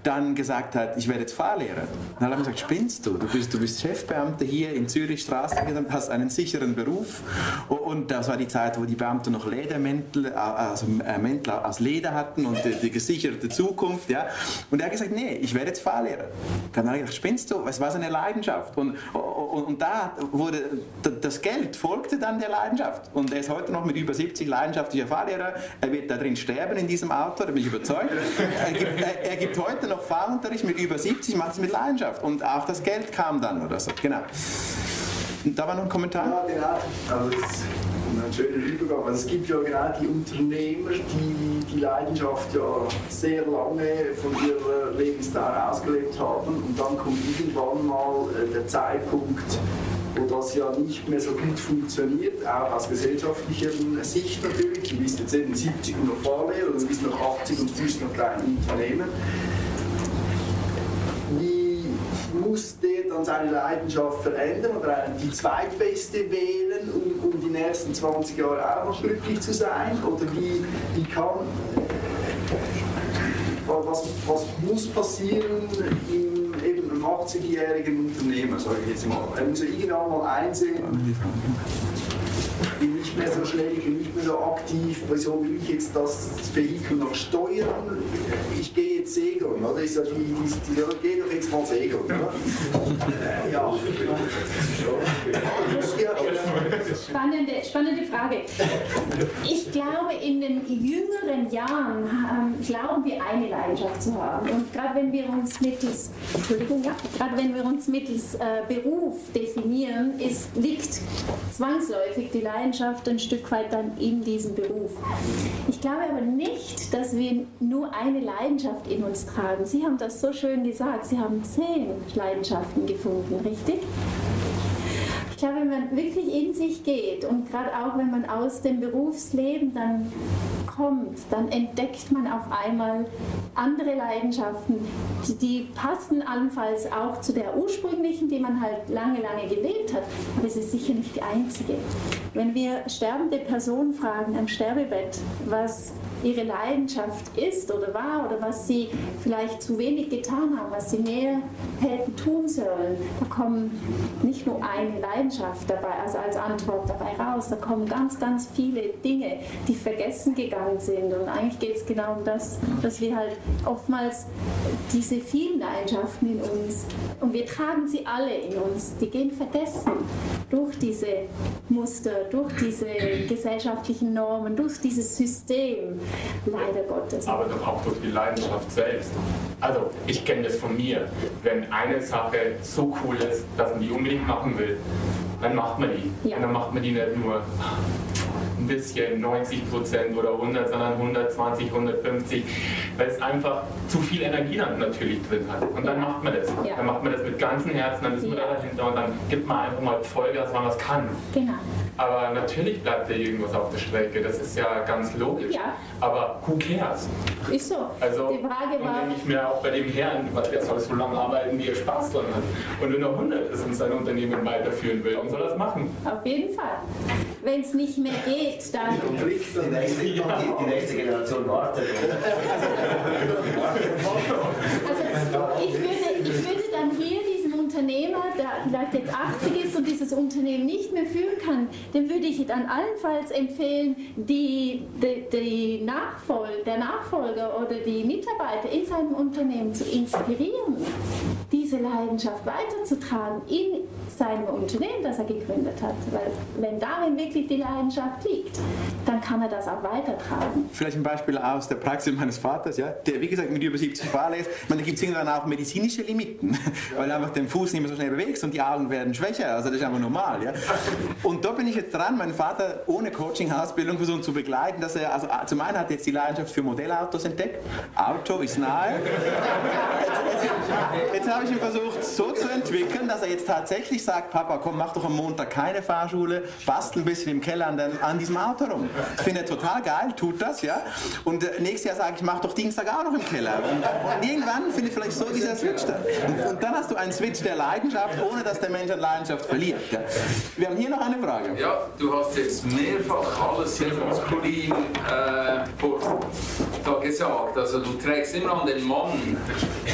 dann gesagt hat, ich werde jetzt Fahrlehrer. Dann hat er gesagt, spinnst du? Du bist, du bist Chefbeamter hier in Zürich Straßenverkehr, hast einen sicheren Beruf und das war die Zeit, wo die Beamten noch Ledermäntel, äh, also äh, Mäntel aus Leder hatten und die, die gesicherte Zukunft. Ja. Und er hat gesagt, nee, ich werde jetzt Fahrlehrer. Dann habe ich gesagt, spinnst du? Es war seine Leidenschaft. Und, und, und, da wurde das Geld folgte dann der Leidenschaft. Und er ist heute noch mit über 70 leidenschaftlicher Fahrlehrer. Er wird da drin sterben in diesem Auto, da bin ich überzeugt. Er gibt, er, er gibt heute noch Fahrunterricht mit über 70, macht es mit Leidenschaft. Und auch das Geld kam dann oder so. Genau. Da war noch ein Kommentar.
Ja, genau. Also das ein schöner Übergang. Also es gibt ja genau die Unternehmer, die die Leidenschaft ja sehr lange von ihrer Lebensdauer ausgelebt haben und dann kommt irgendwann mal äh, der Zeitpunkt, wo das ja nicht mehr so gut funktioniert, auch aus gesellschaftlicher Sicht natürlich. Du bist jetzt eben 70 und noch Fahrlehrer oder du bist noch 80 und führst noch klein Unternehmen. Wie muss der dann seine Leidenschaft verändern oder die zweitbeste wählen, um, um die nächsten 20 Jahre auch noch glücklich zu sein? Oder wie, wie kann, was, was muss passieren im eben einem 80-jährigen Unternehmer, sage ich jetzt mal? Er muss ja irgendwann mal einsehen, bin nicht mehr so schnell, ich bin nicht mehr so aktiv, wieso will ich jetzt das Vehikel noch steuern? Ich gehe jetzt segeln, oder? Ist ja die, die, die, geh doch jetzt mal segeln, oder? ja.
Spannende, spannende Frage. Ich glaube, in den jüngeren Jahren ähm, glauben wir eine Leidenschaft zu haben. Und gerade wenn wir uns mittels, Entschuldigung, ja, gerade wenn wir uns mittels äh, Beruf definieren, ist, liegt zwangsläufig die Leidenschaft ein Stück weit dann in diesem Beruf. Ich glaube aber nicht, dass wir nur eine Leidenschaft in uns tragen. Sie haben das so schön gesagt. Sie haben zehn Leidenschaften gefunden, richtig? Ich glaube, wenn man wirklich in sich geht und gerade auch wenn man aus dem Berufsleben dann kommt, dann entdeckt man auf einmal andere Leidenschaften, die, die passen allenfalls auch zu der ursprünglichen, die man halt lange, lange gelebt hat, aber es ist sicher nicht die einzige. Wenn wir sterbende Personen fragen am Sterbebett, was ihre Leidenschaft ist oder war oder was sie vielleicht zu wenig getan haben, was sie mehr hätten tun sollen, da kommen nicht nur eine Leidenschaft dabei, also als Antwort dabei raus, da kommen ganz, ganz viele Dinge, die vergessen gegangen sind. Und eigentlich geht es genau um das, dass wir halt oftmals diese vielen Leidenschaften in uns, und wir tragen sie alle in uns, die gehen vergessen durch diese Muster, durch diese gesellschaftlichen Normen, durch dieses System, leider Gottes.
Aber doch auch durch die Leidenschaft selbst. Also ich kenne das von mir. Wenn eine Sache so cool ist, dass man die unbedingt machen will, dann macht man die. Ja. Und dann macht man die nicht nur ein bisschen 90 Prozent oder 100, sondern 120, 150, weil es einfach zu viel Energie dann natürlich drin hat. Und dann macht man das. Ja. Dann macht man das mit ganzem Herzen, dann ist man ja. da dahinter und dann gibt man einfach mal Vollgas, wann man es kann. Genau. Aber natürlich bleibt da irgendwas auf der Strecke, das ist ja ganz logisch. Ja. Aber who cares?
Ist so.
Also, Die Frage war. denke ich mir auch bei dem Herrn, der soll so lange arbeiten, wie er Spaß dran hat. Und wenn er 100 ist und sein Unternehmen weiterführen will, Man soll das machen.
Auf jeden Fall. Wenn es nicht mehr geht, dann.
Die nächste, die, die nächste Generation wartet.
Also ich würde, ich würde dann hier Unternehmer, der vielleicht jetzt 80 ist und dieses Unternehmen nicht mehr führen kann, dem würde ich dann allenfalls empfehlen, die, die, die Nachfol der Nachfolger oder die Mitarbeiter in seinem Unternehmen zu inspirieren, diese Leidenschaft weiterzutragen in seinem Unternehmen, das er gegründet hat. Weil wenn darin wirklich die Leidenschaft liegt, dann kann er das auch weitertragen.
Vielleicht ein Beispiel aus der Praxis meines Vaters, ja, der wie gesagt mit über 70 Fahrern ist. Ich meine, da gibt es irgendwann auch medizinische Limiten, weil einfach den Fuß nicht mehr so schnell bewegst und die Augen werden schwächer. Also das ist einfach normal. Ja. Und da bin ich jetzt dran, meinen Vater ohne Coaching-Ausbildung versuchen zu begleiten, dass er, also zum einen hat er jetzt die Leidenschaft für Modellautos entdeckt. Auto ist nahe. Jetzt, habe ich ihn versucht so zu entwickeln, dass er jetzt tatsächlich sagt, Papa, komm, mach doch am Montag keine Fahrschule, bastel ein bisschen im Keller an, den, an diesem Auto rum. Das finde ich total geil, tut das, ja. Und äh, nächstes Jahr sage ich, mach doch Dienstag auch noch im Keller. Und, und irgendwann finde ich vielleicht so dieser Switch da. Und, und, dann hast du einen Switch der Leidenschaft, ohne dass der Mensch an Leidenschaft verliert. Ja. Wir haben hier noch eine Frage.
Ja, du hast jetzt mehrfach alles sehr maskulin äh, vor, da gesagt. Also du trägst immer an den Mann,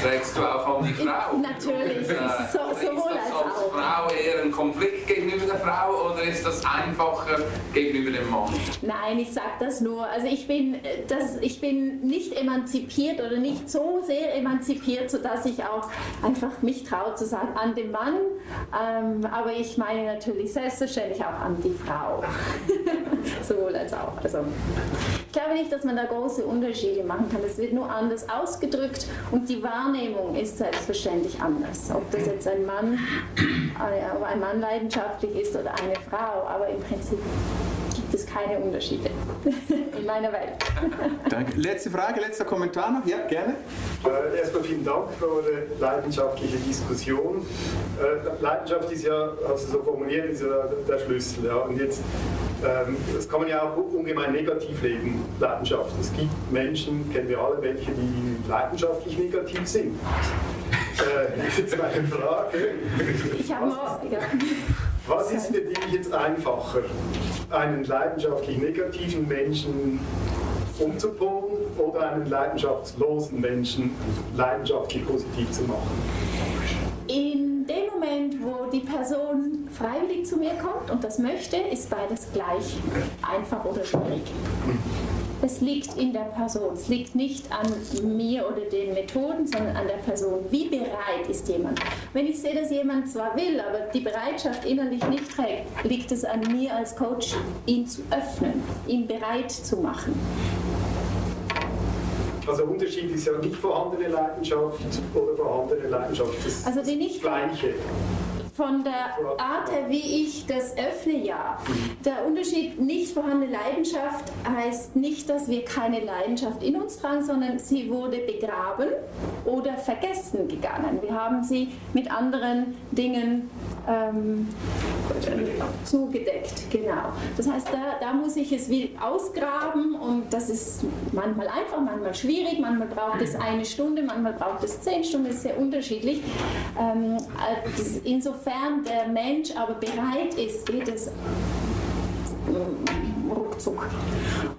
trägst du auch an die Frau.
Natürlich,
Äh,
so, sowohl
ist
als
das als
auch.
Frau eher ein Konflikt gegenüber der Frau oder ist das einfacher gegenüber dem Mann?
Nein, ich sage das nur. Also ich bin, äh, das, ich bin nicht emanzipiert oder nicht so sehr emanzipiert, sodass ich auch einfach mich traue zu sagen an den Mann. Ähm, aber ich meine natürlich selbstverständlich auch an die Frau. Sowohl als auch. Also, ich glaube nicht, dass man da große Unterschiede machen kann. Es wird nur anders ausgedrückt und die Wahrnehmung ist selbstverständlich anders. Ob das jetzt ein Mann, äh, ob ein Mann leidenschaftlich ist oder eine Frau, aber im Prinzip gibt es keine Unterschiede in meiner Welt.
Danke. Letzte Frage, letzter Kommentar noch? Ja, gerne.
Äh, erstmal vielen Dank für eure leidenschaftliche Diskussion. Äh, Leidenschaft ist ja, hast du so formuliert, ist ja der Schlüssel. Ja. Und jetzt, ähm, das kann man ja auch ungemein negativ leben, Leidenschaft. Es gibt Menschen, kennen wir alle, welche, die leidenschaftlich negativ sind. Äh, jetzt meine Frage.
Ich habe. Ja.
Was ist für dich jetzt einfacher, einen leidenschaftlich negativen Menschen umzupolen oder einen leidenschaftslosen Menschen leidenschaftlich positiv zu machen?
In dem Moment, wo die Person freiwillig zu mir kommt und das möchte, ist beides gleich einfach oder schwierig. Es liegt in der Person. Es liegt nicht an mir oder den Methoden, sondern an der Person. Wie bereit ist jemand? Wenn ich sehe, dass jemand zwar will, aber die Bereitschaft innerlich nicht trägt, liegt es an mir als Coach, ihn zu öffnen, ihn bereit zu machen.
Also Unterschied ist ja nicht vorhandene Leidenschaft oder vorhandene Leidenschaft. Das
Also die nicht
das Gleiche.
Von der Art her, wie ich das öffne, ja. Der Unterschied nicht vorhandene Leidenschaft heißt nicht, dass wir keine Leidenschaft in uns tragen, sondern sie wurde begraben oder vergessen gegangen. Wir haben sie mit anderen Dingen ähm, zugedeckt, genau. Das heißt, da, da muss ich es wie ausgraben und das ist manchmal einfach, manchmal schwierig, manchmal braucht es eine Stunde, manchmal braucht es zehn Stunden, ist sehr unterschiedlich. Ähm, äh, insofern der Mensch aber bereit ist, geht es ruckzuck.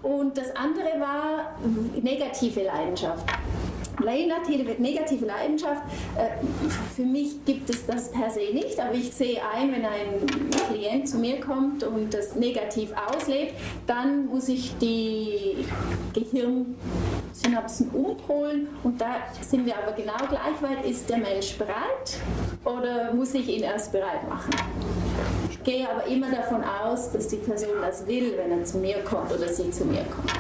Und das andere war negative Leidenschaft. Negative, Leidenschaft, äh, für mich gibt es das per se nicht, aber ich sehe ein, wenn ein Klient zu mir kommt und das negativ auslebt, dann muss ich die Gehirnsynapsen umpolen und da sind wir aber genau gleich weit. Ist der Mensch bereit oder muss ich ihn erst bereit machen? Ich gehe aber immer davon aus, dass die Person das will, wenn er zu mir kommt oder sie zu mir kommt.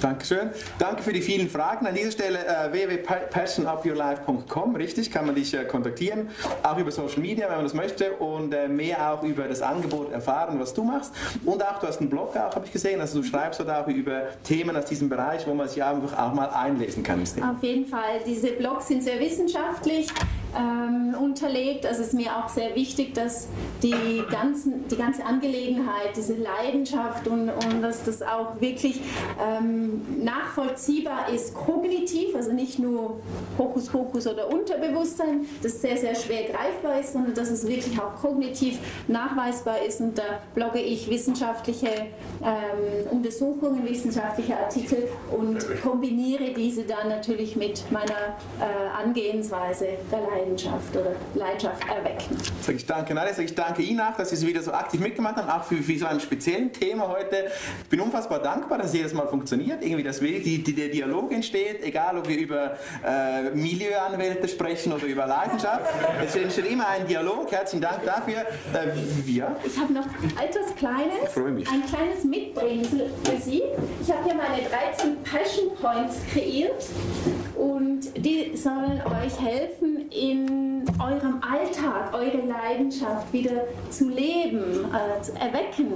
Dankeschön. Danke für die vielen Fragen. An dieser Stelle äh, www.passionupyourlife.com, richtig, kann man dich äh, kontaktieren. Auch über Social Media, wenn man das möchte. Und äh, mehr auch über das Angebot erfahren, was du machst. Und auch, du hast einen Blog habe ich gesehen. Also du schreibst dort auch über Themen aus diesem Bereich, wo man sich einfach auch mal einlesen kann.
Auf jeden Fall, diese Blogs sind sehr wissenschaftlich. Ähm, unterlegt. Also es ist mir auch sehr wichtig, dass die, ganzen, die ganze Angelegenheit, diese Leidenschaft und, und dass das auch wirklich ähm, nachvollziehbar ist, kognitiv, also nicht nur Hokuspokus oder Unterbewusstsein, das sehr, sehr schwer greifbar ist, sondern dass es wirklich auch kognitiv nachweisbar ist. Und da blogge ich wissenschaftliche ähm, Untersuchungen, wissenschaftliche Artikel und kombiniere diese dann natürlich mit meiner äh, Angehensweise der Leidenschaft oder Leidenschaft erwecken.
Sag ich danke, Nadia, sag ich danke Ihnen auch, dass Sie wieder so aktiv mitgemacht haben, auch für, für so ein spezielles Thema heute. Ich bin unfassbar dankbar, dass es jedes Mal funktioniert, irgendwie, dass die, die, der Dialog entsteht, egal ob wir über äh, Milieuanwälte sprechen oder über Leidenschaft. Es entsteht immer ein Dialog. Herzlichen Dank dafür. Äh, ja.
Ich habe noch etwas Kleines, ein kleines Mitbringsel für Sie. Ich habe hier meine 13 Passion Points kreiert und die sollen euch helfen, in eurem Alltag eure Leidenschaft wieder zu leben, äh, zu erwecken.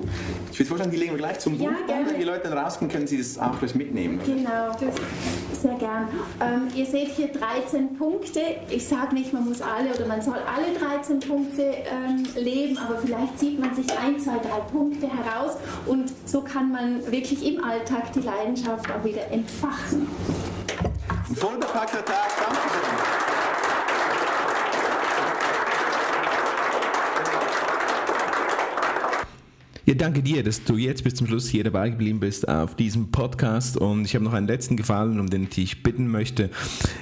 Ich würde vorschlagen, die legen wir gleich zum Buch.
Ja, gerne.
Wenn die Leute dann rausgehen, können sie das auch gleich mitnehmen.
Genau, sehr gern. Ähm, ihr seht hier 13 Punkte. Ich sage nicht, man muss alle oder man soll alle 13 Punkte ähm, leben, aber vielleicht zieht man sich ein, zwei, drei Punkte heraus und so kann man wirklich im Alltag die Leidenschaft auch wieder entfachen.
Ein vollbepackter Tag. Dankeschön.
Ja, danke dir, dass du jetzt bis zum Schluss hier dabei geblieben bist auf diesem Podcast. Und ich habe noch einen letzten Gefallen, um den ich dich bitten möchte.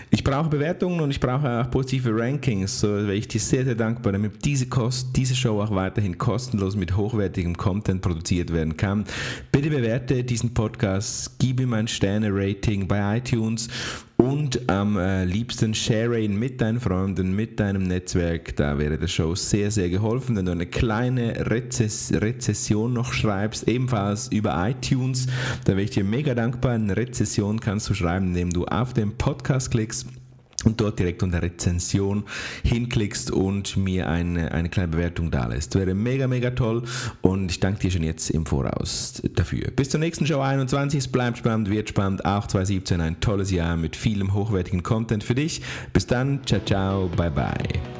Ich brauche Bewertungen und ich brauche auch positive Rankings. So wäre ich dir sehr, sehr dankbar, damit diese, Kost, diese Show auch weiterhin kostenlos mit hochwertigem Content produziert werden kann. Bitte bewerte diesen Podcast, gib ihm ein Sterne-Rating bei iTunes und am äh, liebsten share ihn mit deinen Freunden, mit deinem Netzwerk. Da wäre der Show sehr, sehr geholfen. Wenn du eine kleine Rezess Rezession noch schreibst, ebenfalls über iTunes, da wäre ich dir mega dankbar. Eine Rezession kannst du schreiben, indem du auf den Podcast klickst und dort direkt unter Rezension hinklickst und mir eine, eine kleine Bewertung da lässt. Wäre mega, mega toll und ich danke dir schon jetzt im Voraus dafür. Bis zur nächsten Show 21. Es bleibt spannend, wird spannend. Auch 2017 ein tolles Jahr mit vielem hochwertigen Content für dich. Bis dann. Ciao, ciao. Bye, bye.